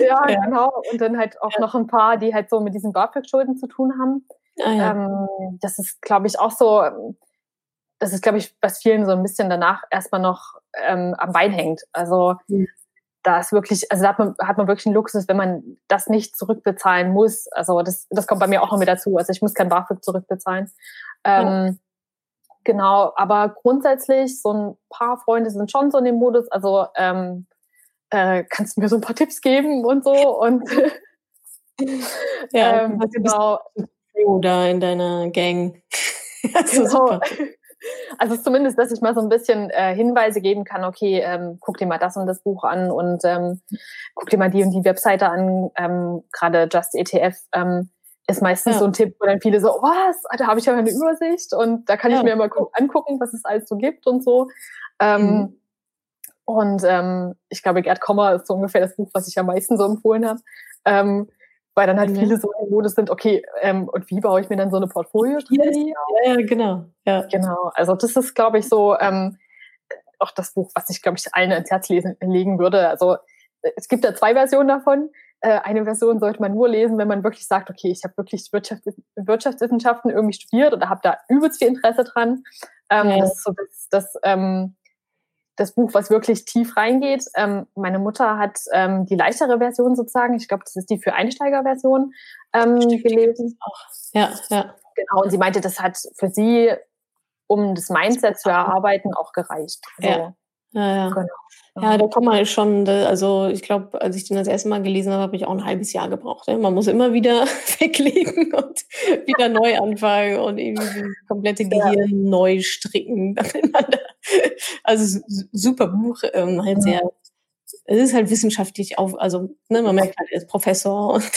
Ja, ja, genau. Und dann halt auch ja. noch ein paar, die halt so mit diesen BAföG-Schulden zu tun haben. Ah, ja. ähm, das ist, glaube ich, auch so, das ist, glaube ich, was vielen so ein bisschen danach erstmal noch ähm, am Bein hängt. Also mhm. da ist wirklich, also da hat man, hat man wirklich einen Luxus, wenn man das nicht zurückbezahlen muss. Also das, das kommt bei mir auch noch mit dazu. Also ich muss kein BAföG zurückbezahlen. Ähm, Genau, aber grundsätzlich, so ein paar Freunde sind schon so in dem Modus, also ähm, äh, kannst du mir so ein paar Tipps geben und so und ja, (laughs) ähm, genau. Oder in deiner Gang. (laughs) also, genau. also zumindest, dass ich mal so ein bisschen äh, Hinweise geben kann, okay, ähm, guck dir mal das und das Buch an und ähm, guck dir mal die und die Webseite an, ähm, gerade Just ETF. Ähm, ist meistens ja. so ein Tipp, wo dann viele so, was, da habe ich ja eine Übersicht und da kann ja. ich mir mal angucken, was es alles so gibt und so. Ähm, mhm. Und ähm, ich glaube, Gerd Kommer ist so ungefähr das Buch, was ich am meisten so empfohlen habe. Ähm, weil dann halt mhm. viele so im Modus sind, okay, ähm, und wie baue ich mir dann so eine Portfolio-Strategie Ja, ja, genau. Ja. Genau. Also das ist, glaube ich, so ähm, auch das Buch, was ich, glaube ich, allen ins Herz lesen, legen würde. Also es gibt da zwei Versionen davon. Äh, eine Version sollte man nur lesen, wenn man wirklich sagt, okay, ich habe wirklich Wirtschaft, Wirtschaftswissenschaften irgendwie studiert oder habe da übelst viel Interesse dran. Ähm, ja. Das ist so das, das, ähm, das Buch, was wirklich tief reingeht. Ähm, meine Mutter hat ähm, die leichtere Version sozusagen, ich glaube, das ist die für Einsteigerversion ähm, gelesen. Ja, ja. Genau, und sie meinte, das hat für sie, um das Mindset zu erarbeiten, auch gereicht. Also, ja. Ja, ja. Genau. Ja, da kommt man schon, also ich glaube, als ich den das erste Mal gelesen habe, habe ich auch ein halbes Jahr gebraucht. Man muss immer wieder (laughs) weglegen und wieder neu anfangen und irgendwie das komplette Gehirn ja. neu stricken. (laughs) Also super Buch, ähm, halt sehr es ist halt wissenschaftlich auf, also ne, man merkt halt, er ist Professor und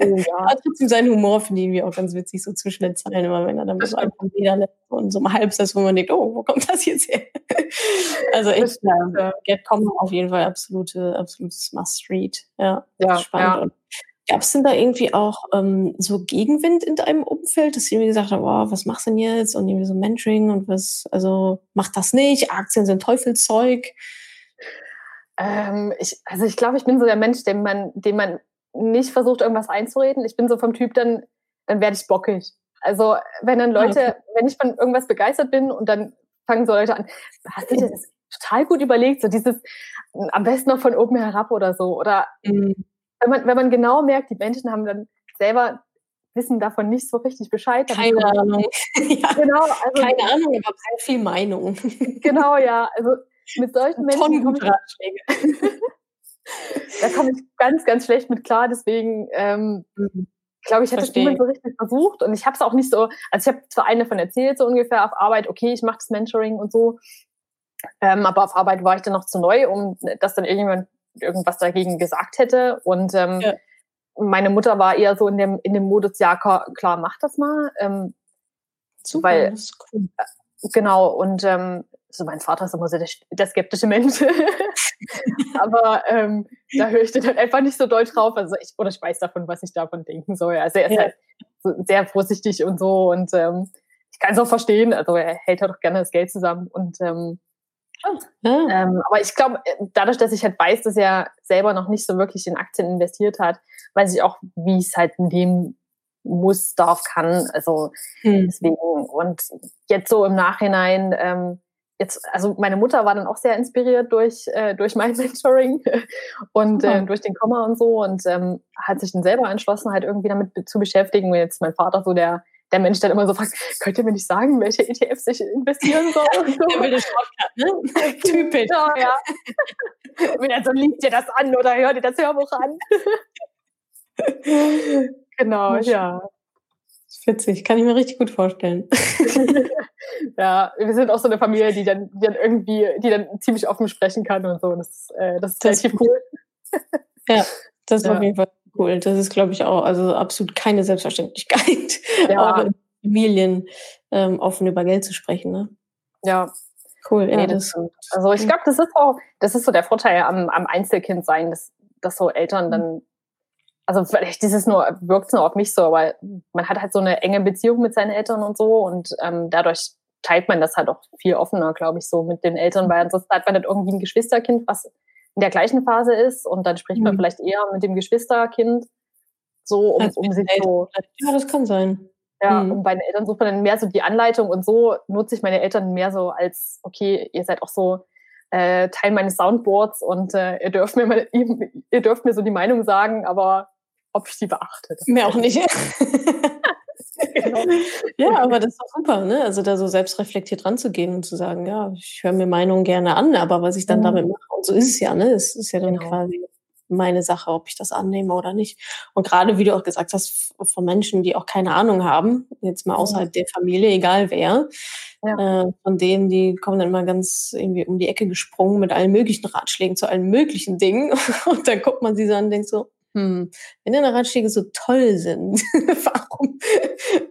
oh, ja. (laughs) hat trotzdem seinen Humor, finde ich irgendwie auch ganz witzig, so zwischen den Zeilen, immer wenn er dann so einfach wieder und so ein Halbsatz, wo man denkt, oh, wo kommt das jetzt her? (laughs) also ich, ja, äh, Get Common auf jeden Fall absolute, absolutes Must-Read. Ja, ja spannend. Ja. Gab es denn da irgendwie auch ähm, so Gegenwind in deinem Umfeld, dass sie mir gesagt haben, oh, was machst du denn jetzt? Und irgendwie so Mentoring und was, also mach das nicht, Aktien sind Teufelszeug. Ähm, ich, also ich glaube, ich bin so der Mensch, dem man, dem man nicht versucht, irgendwas einzureden. Ich bin so vom Typ, dann, dann werde ich bockig. Also wenn dann Leute, okay. wenn ich von irgendwas begeistert bin und dann fangen so Leute an, hast du das total gut überlegt, so dieses am besten noch von oben herab oder so. Oder mhm. wenn man, wenn man genau merkt, die Menschen haben dann selber wissen davon nicht so richtig Bescheid. Keine Ahnung. (laughs) ja, genau, also, keine Ahnung, aber sehr viel Meinung. genau, ja. Also mit solchen Menschen komme ich, (laughs) da komme ich ganz, ganz schlecht mit klar. Deswegen ähm, mhm. glaube ich, hätte es niemand so richtig versucht. Und ich habe es auch nicht so, also ich habe zwar eine von erzählt, so ungefähr auf Arbeit, okay, ich mache das Mentoring und so. Ähm, aber auf Arbeit war ich dann noch zu neu, um dass dann irgendjemand irgendwas dagegen gesagt hätte. Und ähm, ja. meine Mutter war eher so in dem, in dem Modus, ja, klar, mach das mal. Ähm, Super, weil, das cool. Äh, genau, und ähm, so mein Vater ist immer so der, der skeptische Mensch. (laughs) Aber ähm, da höre ich dann einfach nicht so doll drauf. Also ich, oder ich weiß davon, was ich davon denken soll. Also er ist ja. halt so sehr vorsichtig und so und ähm, ich kann es auch verstehen. Also er hält halt auch gerne das Geld zusammen und ähm, ja. ähm, aber ich glaube, dadurch, dass ich halt weiß, dass er selber noch nicht so wirklich in Aktien investiert hat, weiß ich auch, wie es halt in dem muss, darf, kann. Also hm. deswegen und jetzt so im Nachhinein ähm, jetzt, also meine Mutter war dann auch sehr inspiriert durch, äh, durch mein (laughs) Mentoring und äh, durch den Komma und so und ähm, hat sich dann selber entschlossen, halt irgendwie damit zu beschäftigen. Und jetzt mein Vater so der, der Mensch, der immer so fragt, könnt ihr mir nicht sagen, welche ETFs ich investieren soll? Und so. Der will Shortcut, ne? (laughs) Typisch. Ja, ja. Wenn er so, liest dir das an oder hört dir das Hörbuch an. (laughs) genau, ja. Witzig, kann ich mir richtig gut vorstellen. (laughs) ja, wir sind auch so eine Familie, die dann, die dann irgendwie, die dann ziemlich offen sprechen kann und so. Das, äh, das ist relativ cool. (laughs) ja, das ist ja. auf jeden Fall cool. Das ist, glaube ich, auch also absolut keine Selbstverständlichkeit, (laughs) ja. auch in Familien ähm, offen über Geld zu sprechen. Ne? Ja. Cool, ja. Nee, das, also ich glaube, das ist auch, das ist so der Vorteil am, am Einzelkind sein, dass, dass so Eltern dann also vielleicht ist es nur, wirkt es nur auf mich so, aber man hat halt so eine enge Beziehung mit seinen Eltern und so und ähm, dadurch teilt man das halt auch viel offener, glaube ich, so mit den Eltern, weil ansonsten hat man nicht irgendwie ein Geschwisterkind, was in der gleichen Phase ist und dann spricht man mhm. vielleicht eher mit dem Geschwisterkind so, um, um sich so. Ja, das kann sein. Ja, mhm. und bei den Eltern sucht man dann mehr so die Anleitung und so nutze ich meine Eltern mehr so als, okay, ihr seid auch so äh, Teil meines Soundboards und äh, ihr dürft mir mal, ihr dürft mir so die Meinung sagen, aber ob ich die beachte. Mehr auch nicht. (laughs) genau. Ja, aber das ist doch super, ne? Also da so selbstreflektiert ranzugehen und zu sagen, ja, ich höre mir Meinungen gerne an, aber was ich dann mhm. damit mache, und so ist es ja, ne? Es ist ja dann genau. quasi meine Sache, ob ich das annehme oder nicht. Und gerade, wie du auch gesagt hast, von Menschen, die auch keine Ahnung haben, jetzt mal außerhalb mhm. der Familie, egal wer, ja. äh, von denen, die kommen dann immer ganz irgendwie um die Ecke gesprungen mit allen möglichen Ratschlägen zu allen möglichen Dingen. (laughs) Und dann guckt man sie so an und denkt so, hm, wenn deine Ratschläge so toll sind, (laughs) warum,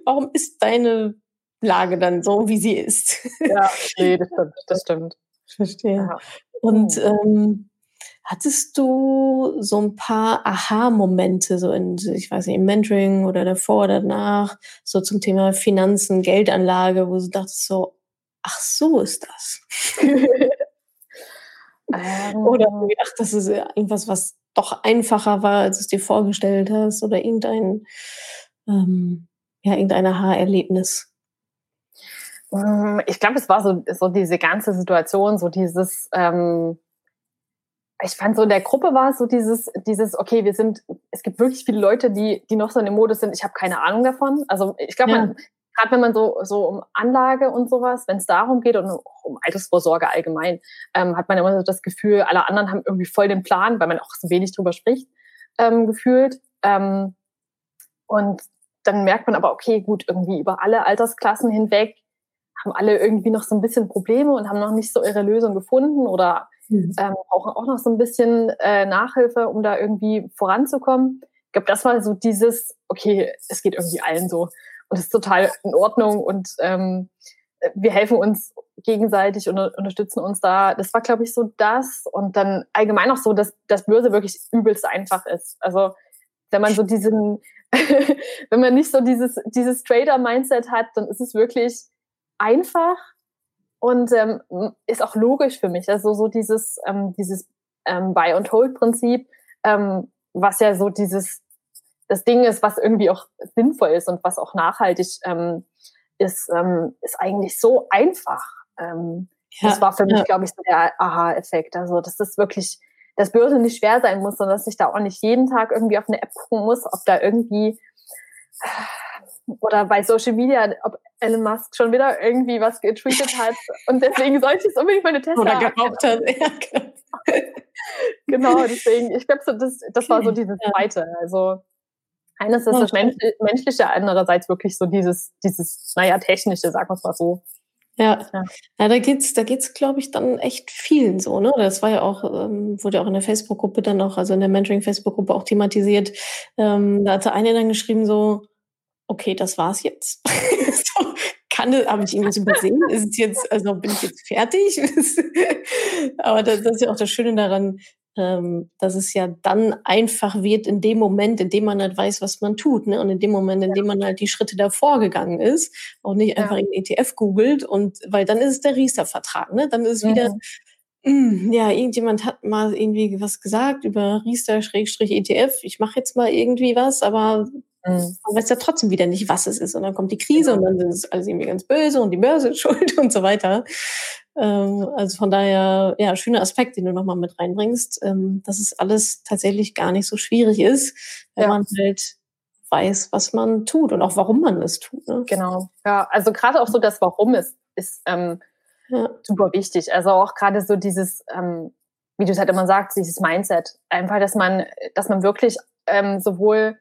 warum ist deine Lage dann so, wie sie ist? ja, nee, das stimmt. Das stimmt. (laughs) Verstehe. Ja. Und hm. ähm, hattest du so ein paar Aha-Momente, so in, ich weiß nicht, im Mentoring oder davor oder danach, so zum Thema Finanzen, Geldanlage, wo du dachtest so, ach so ist das. (laughs) oder ach, das ist irgendwas, was doch einfacher war, als du es dir vorgestellt hast oder irgendein, ähm, ja, irgendein Aha-Erlebnis? Mm, ich glaube, es war so, so diese ganze Situation, so dieses, ähm, ich fand so in der Gruppe war es so dieses, dieses, okay, wir sind, es gibt wirklich viele Leute, die, die noch so in dem Modus sind, ich habe keine Ahnung davon. Also ich glaube, ja. Gerade wenn man so, so um Anlage und sowas, wenn es darum geht und um Altersvorsorge allgemein, ähm, hat man immer so das Gefühl, alle anderen haben irgendwie voll den Plan, weil man auch so wenig drüber spricht, ähm, gefühlt. Ähm, und dann merkt man aber, okay, gut, irgendwie über alle Altersklassen hinweg haben alle irgendwie noch so ein bisschen Probleme und haben noch nicht so ihre Lösung gefunden oder mhm. ähm, brauchen auch noch so ein bisschen äh, Nachhilfe, um da irgendwie voranzukommen. Ich glaube, das war so dieses, okay, es geht irgendwie allen so und es ist total in Ordnung und ähm, wir helfen uns gegenseitig und unterstützen uns da. Das war, glaube ich, so das. Und dann allgemein auch so, dass das Börse wirklich übelst einfach ist. Also wenn man so diesen, (laughs) wenn man nicht so dieses, dieses Trader-Mindset hat, dann ist es wirklich einfach und ähm, ist auch logisch für mich. Also so dieses, ähm, dieses ähm, Buy- and Hold-Prinzip, ähm, was ja so dieses das Ding ist, was irgendwie auch sinnvoll ist und was auch nachhaltig ähm, ist, ähm, ist eigentlich so einfach. Ähm, ja, das war für mich, ja. glaube ich, so der Aha-Effekt. Also, dass das wirklich, das Börse nicht schwer sein muss, sondern dass ich da auch nicht jeden Tag irgendwie auf eine App gucken muss, ob da irgendwie oder bei Social Media, ob Elon Musk schon wieder irgendwie was getweetet hat und deswegen sollte ich es unbedingt meine Tesla oder geraucht hat. Ja, genau. genau, deswegen, ich glaube, so, das, das war so (laughs) dieses Zweite. Also eines ist das Menschliche, andererseits wirklich so dieses, dieses, naja, Technische, sagen wir es mal so. Ja. ja, ja da geht's, da geht's, glaube ich, dann echt vielen so, ne? Das war ja auch, ähm, wurde ja auch in der Facebook-Gruppe dann auch, also in der Mentoring-Facebook-Gruppe auch thematisiert. Ähm, da hatte eine dann geschrieben so, okay, das war's jetzt. (laughs) so, kann habe ich irgendwas übersehen? Ist es jetzt, also bin ich jetzt fertig? (laughs) Aber das, das ist ja auch das Schöne daran, ähm, dass es ja dann einfach wird in dem Moment, in dem man halt weiß, was man tut, ne? Und in dem Moment, in dem man halt die Schritte davor gegangen ist und nicht einfach ja. in ETF googelt und weil dann ist es der Riester-Vertrag, ne? Dann ist es wieder, mhm. mh, ja, irgendjemand hat mal irgendwie was gesagt über Riester-ETF. Ich mache jetzt mal irgendwie was, aber Mhm. Man weiß ja trotzdem wieder nicht, was es ist. Und dann kommt die Krise genau. und dann ist es alles irgendwie ganz böse und die Börse ist (laughs) schuld und so weiter. Ähm, also von daher, ja, schöner Aspekt, den du nochmal mit reinbringst, ähm, dass es alles tatsächlich gar nicht so schwierig ist, wenn ja. man halt weiß, was man tut und auch warum man es tut. Ne? Genau. Ja, also gerade auch so das Warum ist, ist ähm, ja. super wichtig. Also auch gerade so dieses, ähm, wie du es halt immer sagst, dieses Mindset. Einfach, dass man, dass man wirklich ähm, sowohl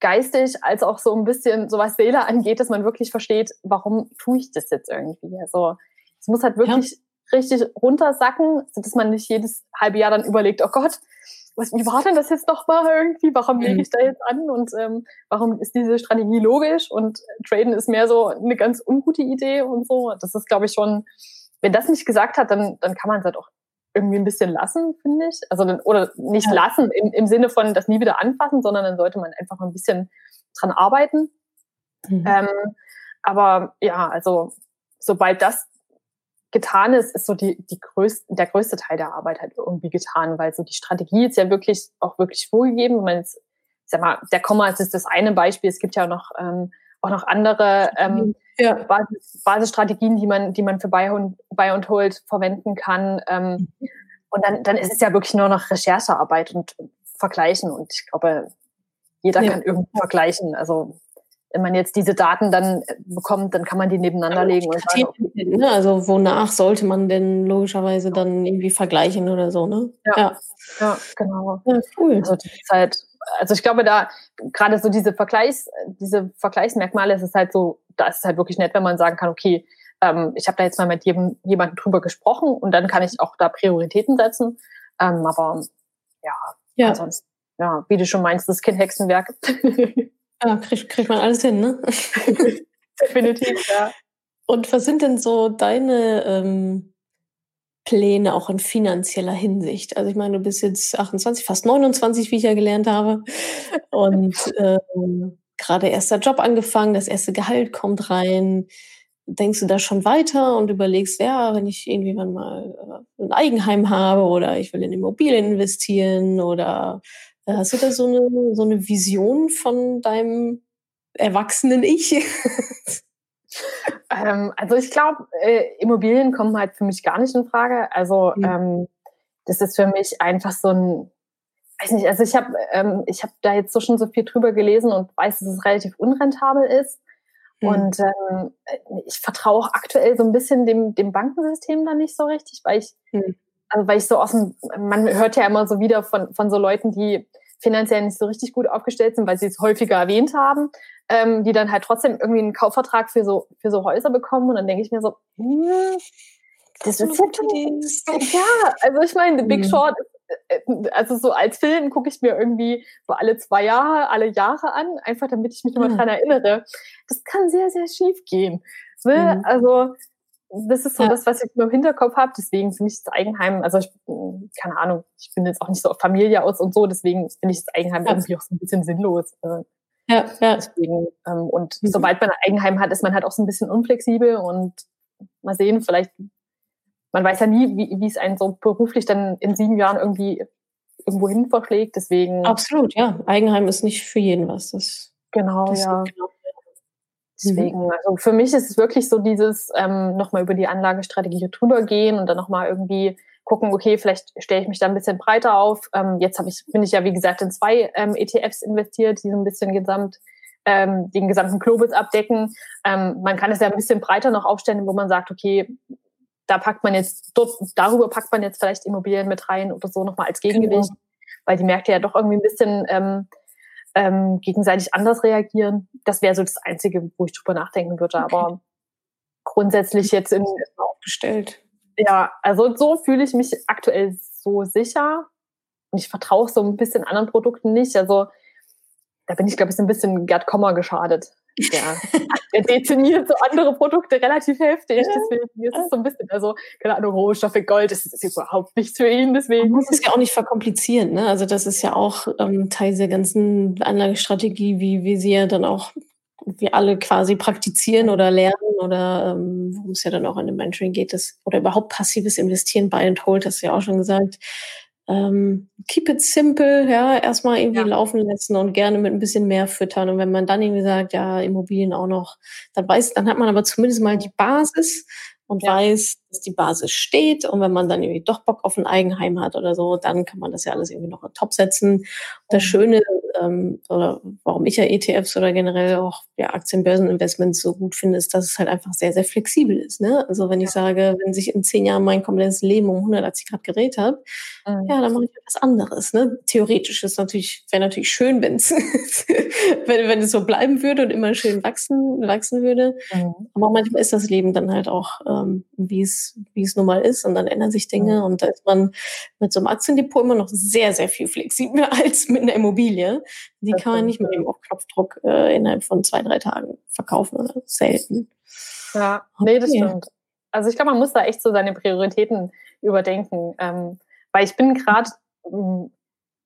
geistig als auch so ein bisschen so was Seele angeht, dass man wirklich versteht, warum tue ich das jetzt irgendwie. Also es muss halt wirklich ja. richtig runtersacken, dass man nicht jedes halbe Jahr dann überlegt, oh Gott, was, wie war denn das jetzt nochmal irgendwie? Warum lege ich da jetzt an? Und ähm, warum ist diese Strategie logisch? Und Traden ist mehr so eine ganz ungute Idee und so. Das ist, glaube ich, schon, wenn das nicht gesagt hat, dann, dann kann man es halt auch irgendwie ein bisschen lassen, finde ich. Also, oder nicht ja. lassen im, im Sinne von das nie wieder anfassen, sondern dann sollte man einfach ein bisschen dran arbeiten. Mhm. Ähm, aber ja, also sobald das getan ist, ist so die, die größte, der größte Teil der Arbeit halt irgendwie getan, weil so die Strategie ist ja wirklich auch wirklich vorgegeben. Ich meine, jetzt, ich sag mal, der Kommas ist das eine Beispiel. Es gibt ja noch, ähm, auch noch andere ähm, ja. Basis, Basisstrategien, die man, die man für Buy und, Buy und Hold verwenden kann. Ähm, mhm. und dann, dann ist es ja wirklich nur noch Recherchearbeit und, und Vergleichen. Und ich glaube, jeder ja. kann irgendwie vergleichen. Also wenn man jetzt diese Daten dann bekommt, dann kann man die nebeneinander ja, legen. Und sagen, okay. ne? Also wonach sollte man denn logischerweise dann irgendwie vergleichen oder so, ne? Ja, ja. ja genau. Ja, cool. Also, das ist halt, also ich glaube, da gerade so diese Vergleichs, diese Vergleichsmerkmale, es ist halt so, da ist es halt wirklich nett, wenn man sagen kann, okay, ähm, ich habe da jetzt mal mit jedem, jemandem drüber gesprochen und dann kann ich auch da Prioritäten setzen. Ähm, aber ja, ja, ansonsten, ja, wie du schon meinst, das ist kein Hexenwerk. (laughs) Ja, kriegt krieg man alles hin, ne? (laughs) Definitiv, ja. Und was sind denn so deine ähm, Pläne auch in finanzieller Hinsicht? Also ich meine, du bist jetzt 28, fast 29, wie ich ja gelernt habe. Und ähm, gerade erster Job angefangen, das erste Gehalt kommt rein. Denkst du da schon weiter und überlegst, ja, wenn ich irgendwie mal äh, ein Eigenheim habe oder ich will in Immobilien investieren oder Hast du da so eine, so eine Vision von deinem erwachsenen Ich? (laughs) ähm, also ich glaube, äh, Immobilien kommen halt für mich gar nicht in Frage. Also mhm. ähm, das ist für mich einfach so ein, weiß nicht, also ich habe ähm, ich habe da jetzt so schon so viel drüber gelesen und weiß, dass es relativ unrentabel ist. Mhm. Und ähm, ich vertraue auch aktuell so ein bisschen dem, dem Bankensystem da nicht so richtig, weil ich mhm also weil ich so dem, man hört ja immer so wieder von, von so Leuten, die finanziell nicht so richtig gut aufgestellt sind, weil sie es häufiger erwähnt haben, ähm, die dann halt trotzdem irgendwie einen Kaufvertrag für so, für so Häuser bekommen und dann denke ich mir so, hm, das, das ist jetzt ja, also ich meine, The Big mhm. Short äh, also so als Film gucke ich mir irgendwie so alle zwei Jahre, alle Jahre an, einfach damit ich mich immer mhm. dran erinnere. Das kann sehr, sehr schief gehen. Ne? Mhm. Also das ist so ja. das, was ich im Hinterkopf habe. Deswegen finde ich das Eigenheim, also ich, keine Ahnung, ich bin jetzt auch nicht so auf Familie aus und so, deswegen finde ich das Eigenheim ja. irgendwie auch so ein bisschen sinnlos. Also ja, ja. Deswegen, ähm, und mhm. sobald man ein Eigenheim hat, ist man halt auch so ein bisschen unflexibel und mal sehen, vielleicht, man weiß ja nie, wie, wie es einen so beruflich dann in sieben Jahren irgendwie irgendwo hin verschlägt. Deswegen. Absolut, ja. Eigenheim ist nicht für jeden was. Das, genau, das ja. Genau Deswegen, mhm. also für mich ist es wirklich so dieses ähm, nochmal über die Anlagestrategie drüber gehen und dann nochmal irgendwie gucken, okay, vielleicht stelle ich mich da ein bisschen breiter auf. Ähm, jetzt habe ich, bin ich ja wie gesagt in zwei ähm, ETFs investiert, die so ein bisschen gesamt ähm, den gesamten Globus abdecken. Ähm, man kann es ja ein bisschen breiter noch aufstellen, wo man sagt, okay, da packt man jetzt, dort, darüber packt man jetzt vielleicht Immobilien mit rein oder so nochmal als Gegengewicht, genau. weil die Märkte ja doch irgendwie ein bisschen ähm, ähm, gegenseitig anders reagieren. Das wäre so das Einzige, wo ich drüber nachdenken würde. Okay. Aber grundsätzlich jetzt in aufgestellt. Ja, also so fühle ich mich aktuell so sicher. Und ich vertraue so ein bisschen anderen Produkten nicht. Also da bin ich, glaube ich, so ein bisschen Gerd Kommer geschadet. Ja. (laughs) er dezimiert so andere Produkte relativ heftig. Deswegen ist es so ein bisschen, also, keine Ahnung, Rohstoffe, Gold, das ist überhaupt nichts für ihn. Deswegen. Man muss es ja auch nicht verkomplizieren. Ne? Also, das ist ja auch ähm, Teil der ganzen Anlagestrategie, wie wir sie ja dann auch, wir alle quasi praktizieren oder lernen oder ähm, worum es ja dann auch in dem Mentoring geht, das, oder überhaupt passives Investieren, Buy and Hold, hast du ja auch schon gesagt ähm, keep it simple, ja, erstmal irgendwie ja. laufen lassen und gerne mit ein bisschen mehr füttern. Und wenn man dann irgendwie sagt, ja, Immobilien auch noch, dann weiß, dann hat man aber zumindest mal die Basis und ja. weiß, dass die Basis steht und wenn man dann irgendwie doch Bock auf ein Eigenheim hat oder so, dann kann man das ja alles irgendwie noch top setzen. Das mhm. Schöne ähm, oder warum ich ja ETFs oder generell auch ja, Aktienbörseninvestments so gut finde, ist, dass es halt einfach sehr, sehr flexibel ist. Ne? Also wenn ich sage, wenn sich in zehn Jahren mein komplettes Leben um 180 Grad gedreht hat, mhm. ja, dann mache ich etwas anderes. Ne? Theoretisch ist natürlich, wäre natürlich schön, wenn's (laughs) wenn, wenn es so bleiben würde und immer schön wachsen, wachsen würde. Mhm. Aber manchmal ist das Leben dann halt auch, ähm, wie es wie es nun mal ist und dann ändern sich Dinge und da ist man mit so einem Aktiendepot immer noch sehr, sehr viel flexibler (laughs) als mit einer Immobilie. Die kann man nicht mit dem auf Knopfdruck äh, innerhalb von zwei, drei Tagen verkaufen oder selten. Ja, nee, das stimmt. Also ich glaube, man muss da echt so seine Prioritäten überdenken. Ähm, weil ich bin gerade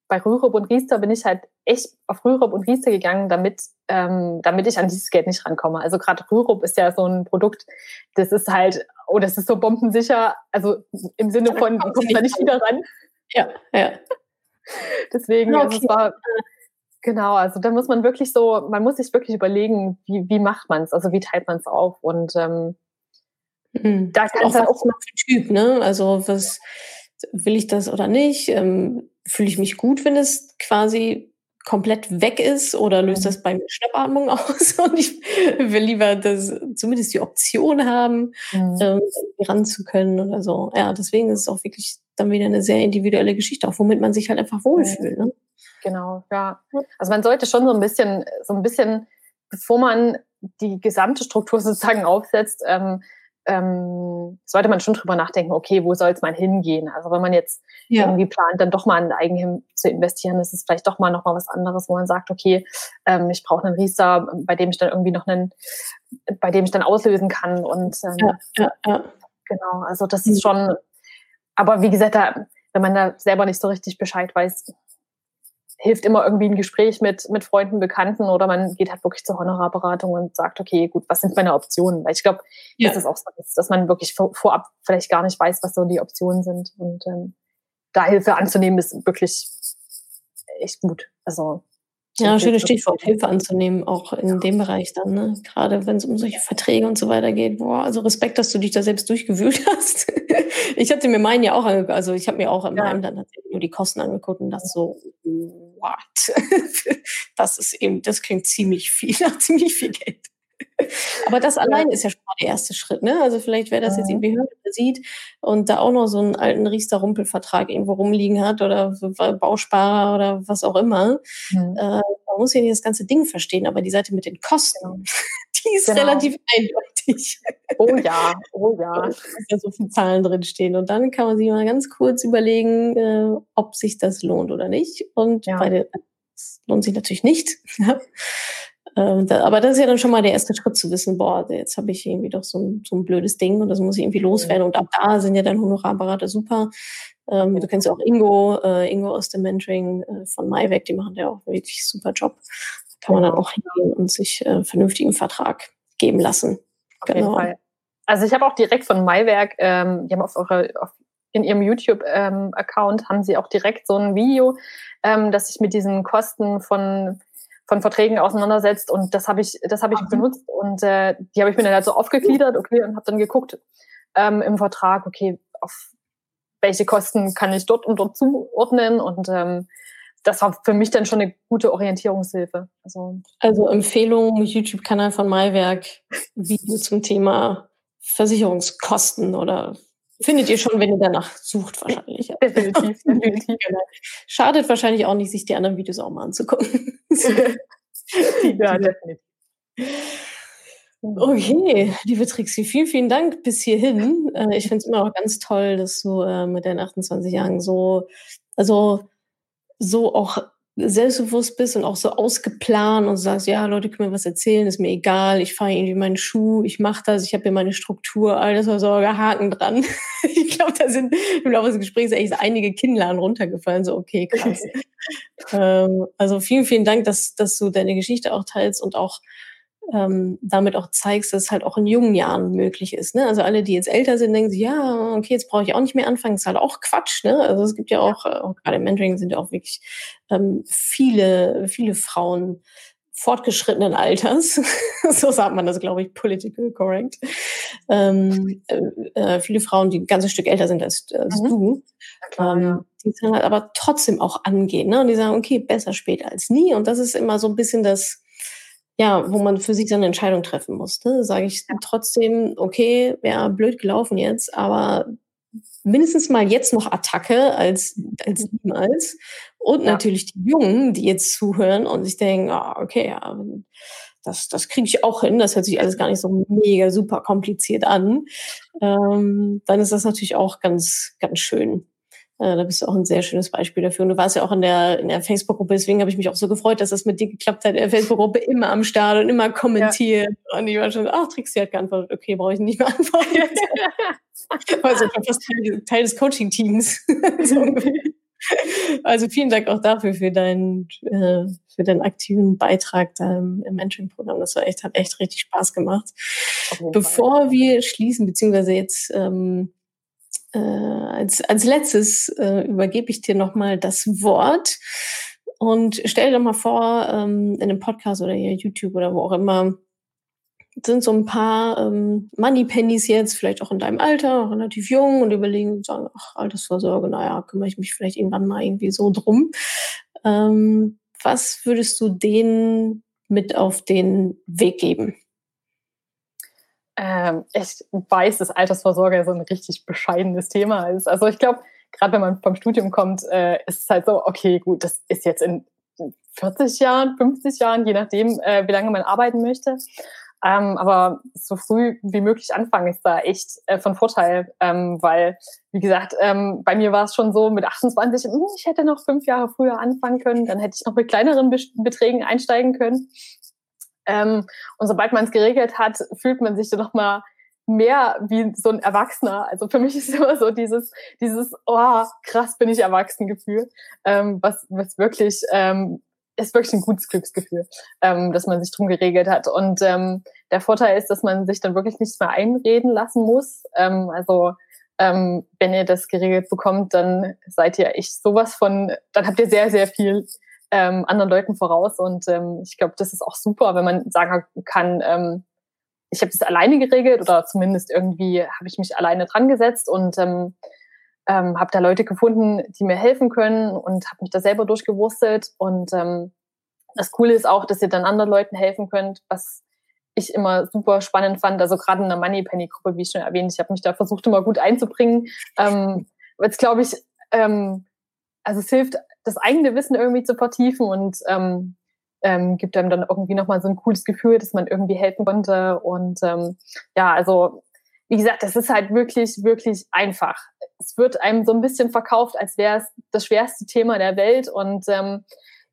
bei Rürup und Riester bin ich halt echt auf Rürup und Riester gegangen, damit, ähm, damit ich an dieses Geld nicht rankomme. Also gerade Rürup ist ja so ein Produkt, das ist halt, oh, das ist so bombensicher, also im Sinne von, du kommst da nicht wieder ran. Ja, ja. (laughs) Deswegen, okay. also es war, genau, also da muss man wirklich so, man muss sich wirklich überlegen, wie, wie macht man es, also wie teilt man es auf und ähm, mhm. da kann es halt auch mal für Typ, ne? Also was will ich das oder nicht? Ähm, Fühle ich mich gut, wenn es quasi komplett weg ist oder löst das bei mir Schnappatmung (laughs) aus? Und ich will lieber das, zumindest die Option haben, mhm. ähm, ran zu können oder so. Ja, deswegen ist es auch wirklich dann wieder eine sehr individuelle Geschichte, auch womit man sich halt einfach wohlfühlt. Ne? Genau, ja. Also man sollte schon so ein bisschen, so ein bisschen, bevor man die gesamte Struktur sozusagen aufsetzt, ähm, ähm, sollte man schon drüber nachdenken, okay, wo soll es mal hingehen? Also wenn man jetzt ja. irgendwie plant, dann doch mal in Eigenheim zu investieren, ist es vielleicht doch mal noch mal was anderes, wo man sagt, okay, ähm, ich brauche einen Riester, bei dem ich dann irgendwie noch einen, bei dem ich dann auslösen kann und ähm, ja, ja, genau, also das ist mhm. schon, aber wie gesagt, da, wenn man da selber nicht so richtig Bescheid weiß, hilft immer irgendwie ein Gespräch mit, mit Freunden, Bekannten oder man geht halt wirklich zur Honorarberatung und sagt, okay, gut, was sind meine Optionen? Weil ich glaube, ja. das ist auch so, dass man wirklich vorab vielleicht gar nicht weiß, was so die Optionen sind. Und ähm, da Hilfe anzunehmen, ist wirklich echt gut. Also ja, schönes Stichwort, Hilfe anzunehmen, auch in dem Bereich dann, ne? Gerade wenn es um solche Verträge und so weiter geht. Boah, also Respekt, dass du dich da selbst durchgewühlt (laughs) hast. ich hatte mir meinen ja auch angeguckt, also ich habe mir auch in ja. meinem dann nur die Kosten angeguckt und das so, what? (laughs) das ist eben, das klingt ziemlich viel, (laughs) nach ziemlich viel Geld. Aber das allein ist ja schon mal der erste Schritt, ne? Also vielleicht, wer das jetzt irgendwie hört oder sieht und da auch noch so einen alten Riester-Rumpelvertrag irgendwo rumliegen hat oder Bausparer oder was auch immer, mhm. äh, man muss ja nicht das ganze Ding verstehen, aber die Seite mit den Kosten, genau. (laughs) die ist genau. relativ eindeutig. Oh ja, oh ja. (laughs) Da ja so viele Zahlen drinstehen. Und dann kann man sich mal ganz kurz überlegen, äh, ob sich das lohnt oder nicht. Und ja. bei den, das lohnt sich natürlich nicht. (laughs) Ähm, da, aber das ist ja dann schon mal der erste Schritt zu wissen, boah, jetzt habe ich irgendwie doch so ein, so ein blödes Ding und das muss ich irgendwie loswerden. Und ab da sind ja dann Honorarberater super. Ähm, du kennst ja auch Ingo, äh, Ingo aus dem Mentoring äh, von MyVec, die machen ja auch wirklich super Job. Kann man dann auch hingehen und sich äh, vernünftigen Vertrag geben lassen. Auf genau. jeden Fall. Also ich habe auch direkt von MyWerk, ähm, die haben auf eure, auf, in ihrem YouTube-Account ähm, haben sie auch direkt so ein Video, ähm, das sich mit diesen Kosten von von Verträgen auseinandersetzt und das habe ich, das habe ich mhm. benutzt und äh, die habe ich mir dann halt so aufgegliedert, okay, und habe dann geguckt ähm, im Vertrag, okay, auf welche Kosten kann ich dort und dort zuordnen und ähm, das war für mich dann schon eine gute Orientierungshilfe. Also, also Empfehlung, YouTube-Kanal von Maiwerk, Video zum Thema Versicherungskosten oder Findet ihr schon, wenn ihr danach sucht, wahrscheinlich. (laughs) Definitiv, definitiv. Genau. Schadet wahrscheinlich auch nicht, sich die anderen Videos auch mal anzugucken. (laughs) ja, definitiv. Okay, liebe Trixie, vielen, vielen Dank bis hierhin. Äh, ich finde es immer auch ganz toll, dass du äh, mit deinen 28 Jahren so, also so auch selbstbewusst bist und auch so ausgeplant und sagst, ja, Leute können mir was erzählen, ist mir egal, ich fahre irgendwie meinen Schuh, ich mache das, ich habe hier meine Struktur, Altersvorsorge, Haken dran. (laughs) ich glaube, da sind im Laufe des Gesprächs echt einige Kinnladen runtergefallen, so okay, krass. (laughs) ähm, also vielen, vielen Dank, dass, dass du deine Geschichte auch teilst und auch ähm, damit auch zeigst, dass es halt auch in jungen Jahren möglich ist. Ne? Also alle, die jetzt älter sind, denken sich, ja, okay, jetzt brauche ich auch nicht mehr anfangen. Ist halt auch Quatsch. Ne? Also es gibt ja auch, äh, auch gerade im Mentoring sind ja auch wirklich ähm, viele, viele Frauen fortgeschrittenen Alters, (laughs) so sagt man das, glaube ich, political correct. Ähm, äh, äh, viele Frauen, die ein ganzes Stück älter sind als, als mhm. du, klar, ähm, ja. die dann halt aber trotzdem auch angehen. Ne? Und die sagen, okay, besser später als nie. Und das ist immer so ein bisschen das, ja, wo man für sich seine Entscheidung treffen muss. Ne? Sage ich trotzdem, okay, wäre blöd gelaufen jetzt, aber mindestens mal jetzt noch Attacke als, als niemals. Und ja. natürlich die Jungen, die jetzt zuhören und sich denken, ah, okay, ja, das, das kriege ich auch hin, das hört sich alles gar nicht so mega super kompliziert an. Ähm, dann ist das natürlich auch ganz, ganz schön. Äh, da bist du auch ein sehr schönes Beispiel dafür. Und du warst ja auch in der, in der Facebook-Gruppe, deswegen habe ich mich auch so gefreut, dass das mit dir geklappt hat. In der Facebook-Gruppe immer am Start und immer kommentiert. Ja. Und ich war schon, ach, Trixie hat geantwortet. Okay, brauche ich nicht mehr antworten. (laughs) also ich war fast Teil, Teil des Coaching-Teams. (laughs) also vielen Dank auch dafür, für deinen, äh, für deinen aktiven Beitrag da im, im Mentoring-Programm. Das war echt, hat echt richtig Spaß gemacht. Bevor wir schließen, beziehungsweise jetzt ähm, äh, als, als letztes äh, übergebe ich dir nochmal das Wort und stell dir mal vor, ähm, in einem Podcast oder hier YouTube oder wo auch immer, sind so ein paar ähm, Money Pennies jetzt, vielleicht auch in deinem Alter, relativ jung und überlegen und sagen, ach, Altersvorsorge, naja, kümmere ich mich vielleicht irgendwann mal irgendwie so drum. Ähm, was würdest du denen mit auf den Weg geben? Ähm, ich weiß, dass Altersvorsorge so ein richtig bescheidenes Thema ist. Also ich glaube, gerade wenn man vom Studium kommt, äh, ist es halt so, okay, gut, das ist jetzt in 40 Jahren, 50 Jahren, je nachdem, äh, wie lange man arbeiten möchte. Ähm, aber so früh wie möglich anfangen ist da echt äh, von Vorteil, ähm, weil, wie gesagt, ähm, bei mir war es schon so mit 28, hm, ich hätte noch fünf Jahre früher anfangen können, dann hätte ich noch mit kleineren Beträgen einsteigen können. Ähm, und sobald man es geregelt hat, fühlt man sich dann nochmal mehr wie so ein Erwachsener. Also für mich (laughs) ist immer so dieses, dieses, oh, krass bin ich erwachsen Gefühl, ähm, was, was wirklich, ähm, ist wirklich ein gutes Glücksgefühl, ähm, dass man sich drum geregelt hat. Und ähm, der Vorteil ist, dass man sich dann wirklich nichts mehr einreden lassen muss. Ähm, also ähm, wenn ihr das geregelt bekommt, dann seid ihr echt sowas von, dann habt ihr sehr, sehr viel ähm, anderen Leuten voraus. Und ähm, ich glaube, das ist auch super, wenn man sagen kann, ähm, ich habe das alleine geregelt oder zumindest irgendwie habe ich mich alleine dran gesetzt und ähm, ähm, habe da Leute gefunden, die mir helfen können und habe mich da selber durchgewurstelt. Und ähm, das Coole ist auch, dass ihr dann anderen Leuten helfen könnt, was ich immer super spannend fand. Also gerade in der Moneypenny-Gruppe, wie ich schon erwähnt, ich habe mich da versucht, immer gut einzubringen. Ähm, jetzt glaube ich, ähm, also es hilft das eigene Wissen irgendwie zu vertiefen und ähm, ähm, gibt einem dann irgendwie nochmal so ein cooles Gefühl, dass man irgendwie helfen konnte. Und ähm, ja, also wie gesagt, das ist halt wirklich, wirklich einfach. Es wird einem so ein bisschen verkauft, als wäre es das schwerste Thema der Welt. Und ähm,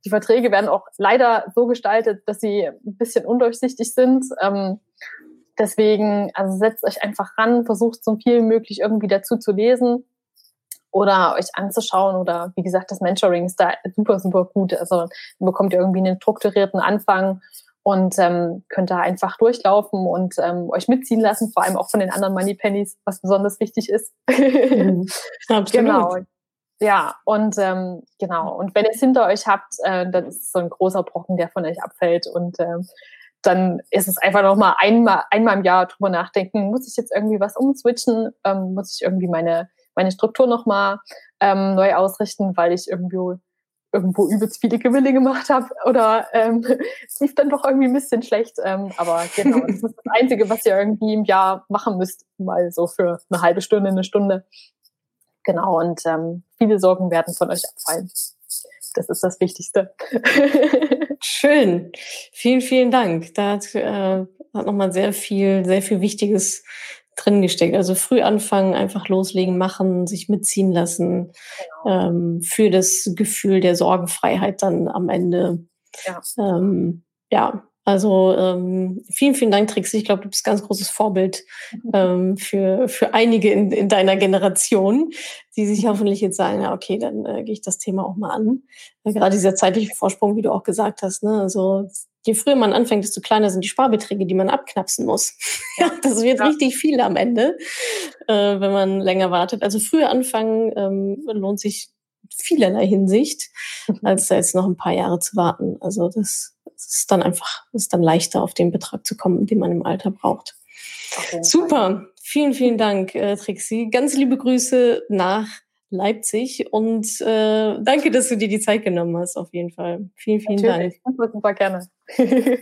die Verträge werden auch leider so gestaltet, dass sie ein bisschen undurchsichtig sind. Ähm, deswegen, also setzt euch einfach ran, versucht so viel möglich irgendwie dazu zu lesen oder euch anzuschauen oder wie gesagt, das Mentoring ist da super, super gut. Also bekommt ihr irgendwie einen strukturierten Anfang und ähm, könnt da einfach durchlaufen und ähm, euch mitziehen lassen, vor allem auch von den anderen Money Pennies, was besonders wichtig ist. Mhm. (laughs) genau. Ja, und ähm, genau. Und wenn ihr es hinter euch habt, äh, dann ist es so ein großer Brocken, der von euch abfällt. Und ähm, dann ist es einfach nochmal einmal, einmal im Jahr drüber nachdenken, muss ich jetzt irgendwie was umswitchen? Ähm, muss ich irgendwie meine meine Struktur nochmal ähm, neu ausrichten, weil ich irgendwo irgendwo übelst viele Gewinne gemacht habe oder ähm, (laughs) es lief dann doch irgendwie ein bisschen schlecht. Ähm, aber genau, das ist das Einzige, was ihr irgendwie im Jahr machen müsst, mal so für eine halbe Stunde, eine Stunde. Genau, und ähm, viele Sorgen werden von euch abfallen. Das ist das Wichtigste. (laughs) Schön. Vielen, vielen Dank. Da hat, äh, hat nochmal sehr viel, sehr viel Wichtiges drin gesteckt. Also früh anfangen, einfach loslegen, machen, sich mitziehen lassen genau. ähm, für das Gefühl der Sorgenfreiheit dann am Ende. Ja, ähm, ja also ähm, vielen, vielen Dank, Trixie. Ich glaube, du bist ein ganz großes Vorbild mhm. ähm, für, für einige in, in deiner Generation, die sich hoffentlich jetzt sagen, ja, okay, dann äh, gehe ich das Thema auch mal an. Äh, gerade dieser zeitliche Vorsprung, wie du auch gesagt hast, ne? Also je früher man anfängt, desto kleiner sind die Sparbeträge, die man abknapsen muss. Ja, (laughs) das wird ja. richtig viel am Ende, äh, wenn man länger wartet. Also früher anfangen ähm, lohnt sich vielerlei Hinsicht, als da jetzt noch ein paar Jahre zu warten. Also das es ist dann einfach, es ist dann leichter, auf den Betrag zu kommen, den man im Alter braucht. Okay. Super. Vielen, vielen Dank, äh, Trixie. Ganz liebe Grüße nach Leipzig und äh, danke, dass du dir die Zeit genommen hast, auf jeden Fall. Vielen, vielen Natürlich. Dank. Super, super gerne. (laughs)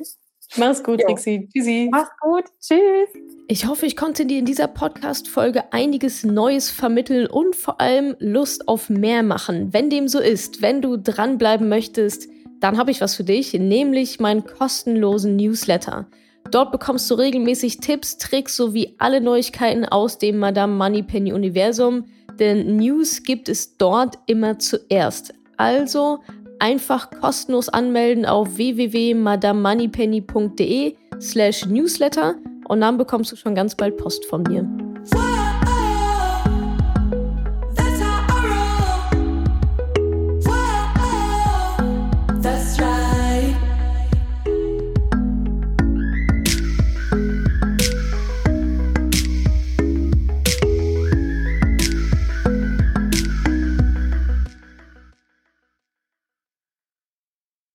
Mach's gut, jo. Trixie. Tschüssi. Mach's gut. Tschüss. Ich hoffe, ich konnte dir in dieser Podcast-Folge einiges Neues vermitteln und vor allem Lust auf mehr machen. Wenn dem so ist, wenn du dranbleiben möchtest, dann habe ich was für dich, nämlich meinen kostenlosen Newsletter. Dort bekommst du regelmäßig Tipps, Tricks sowie alle Neuigkeiten aus dem Madame Moneypenny Universum, denn News gibt es dort immer zuerst. Also einfach kostenlos anmelden auf www.madamemoneypenny.de slash newsletter und dann bekommst du schon ganz bald Post von mir.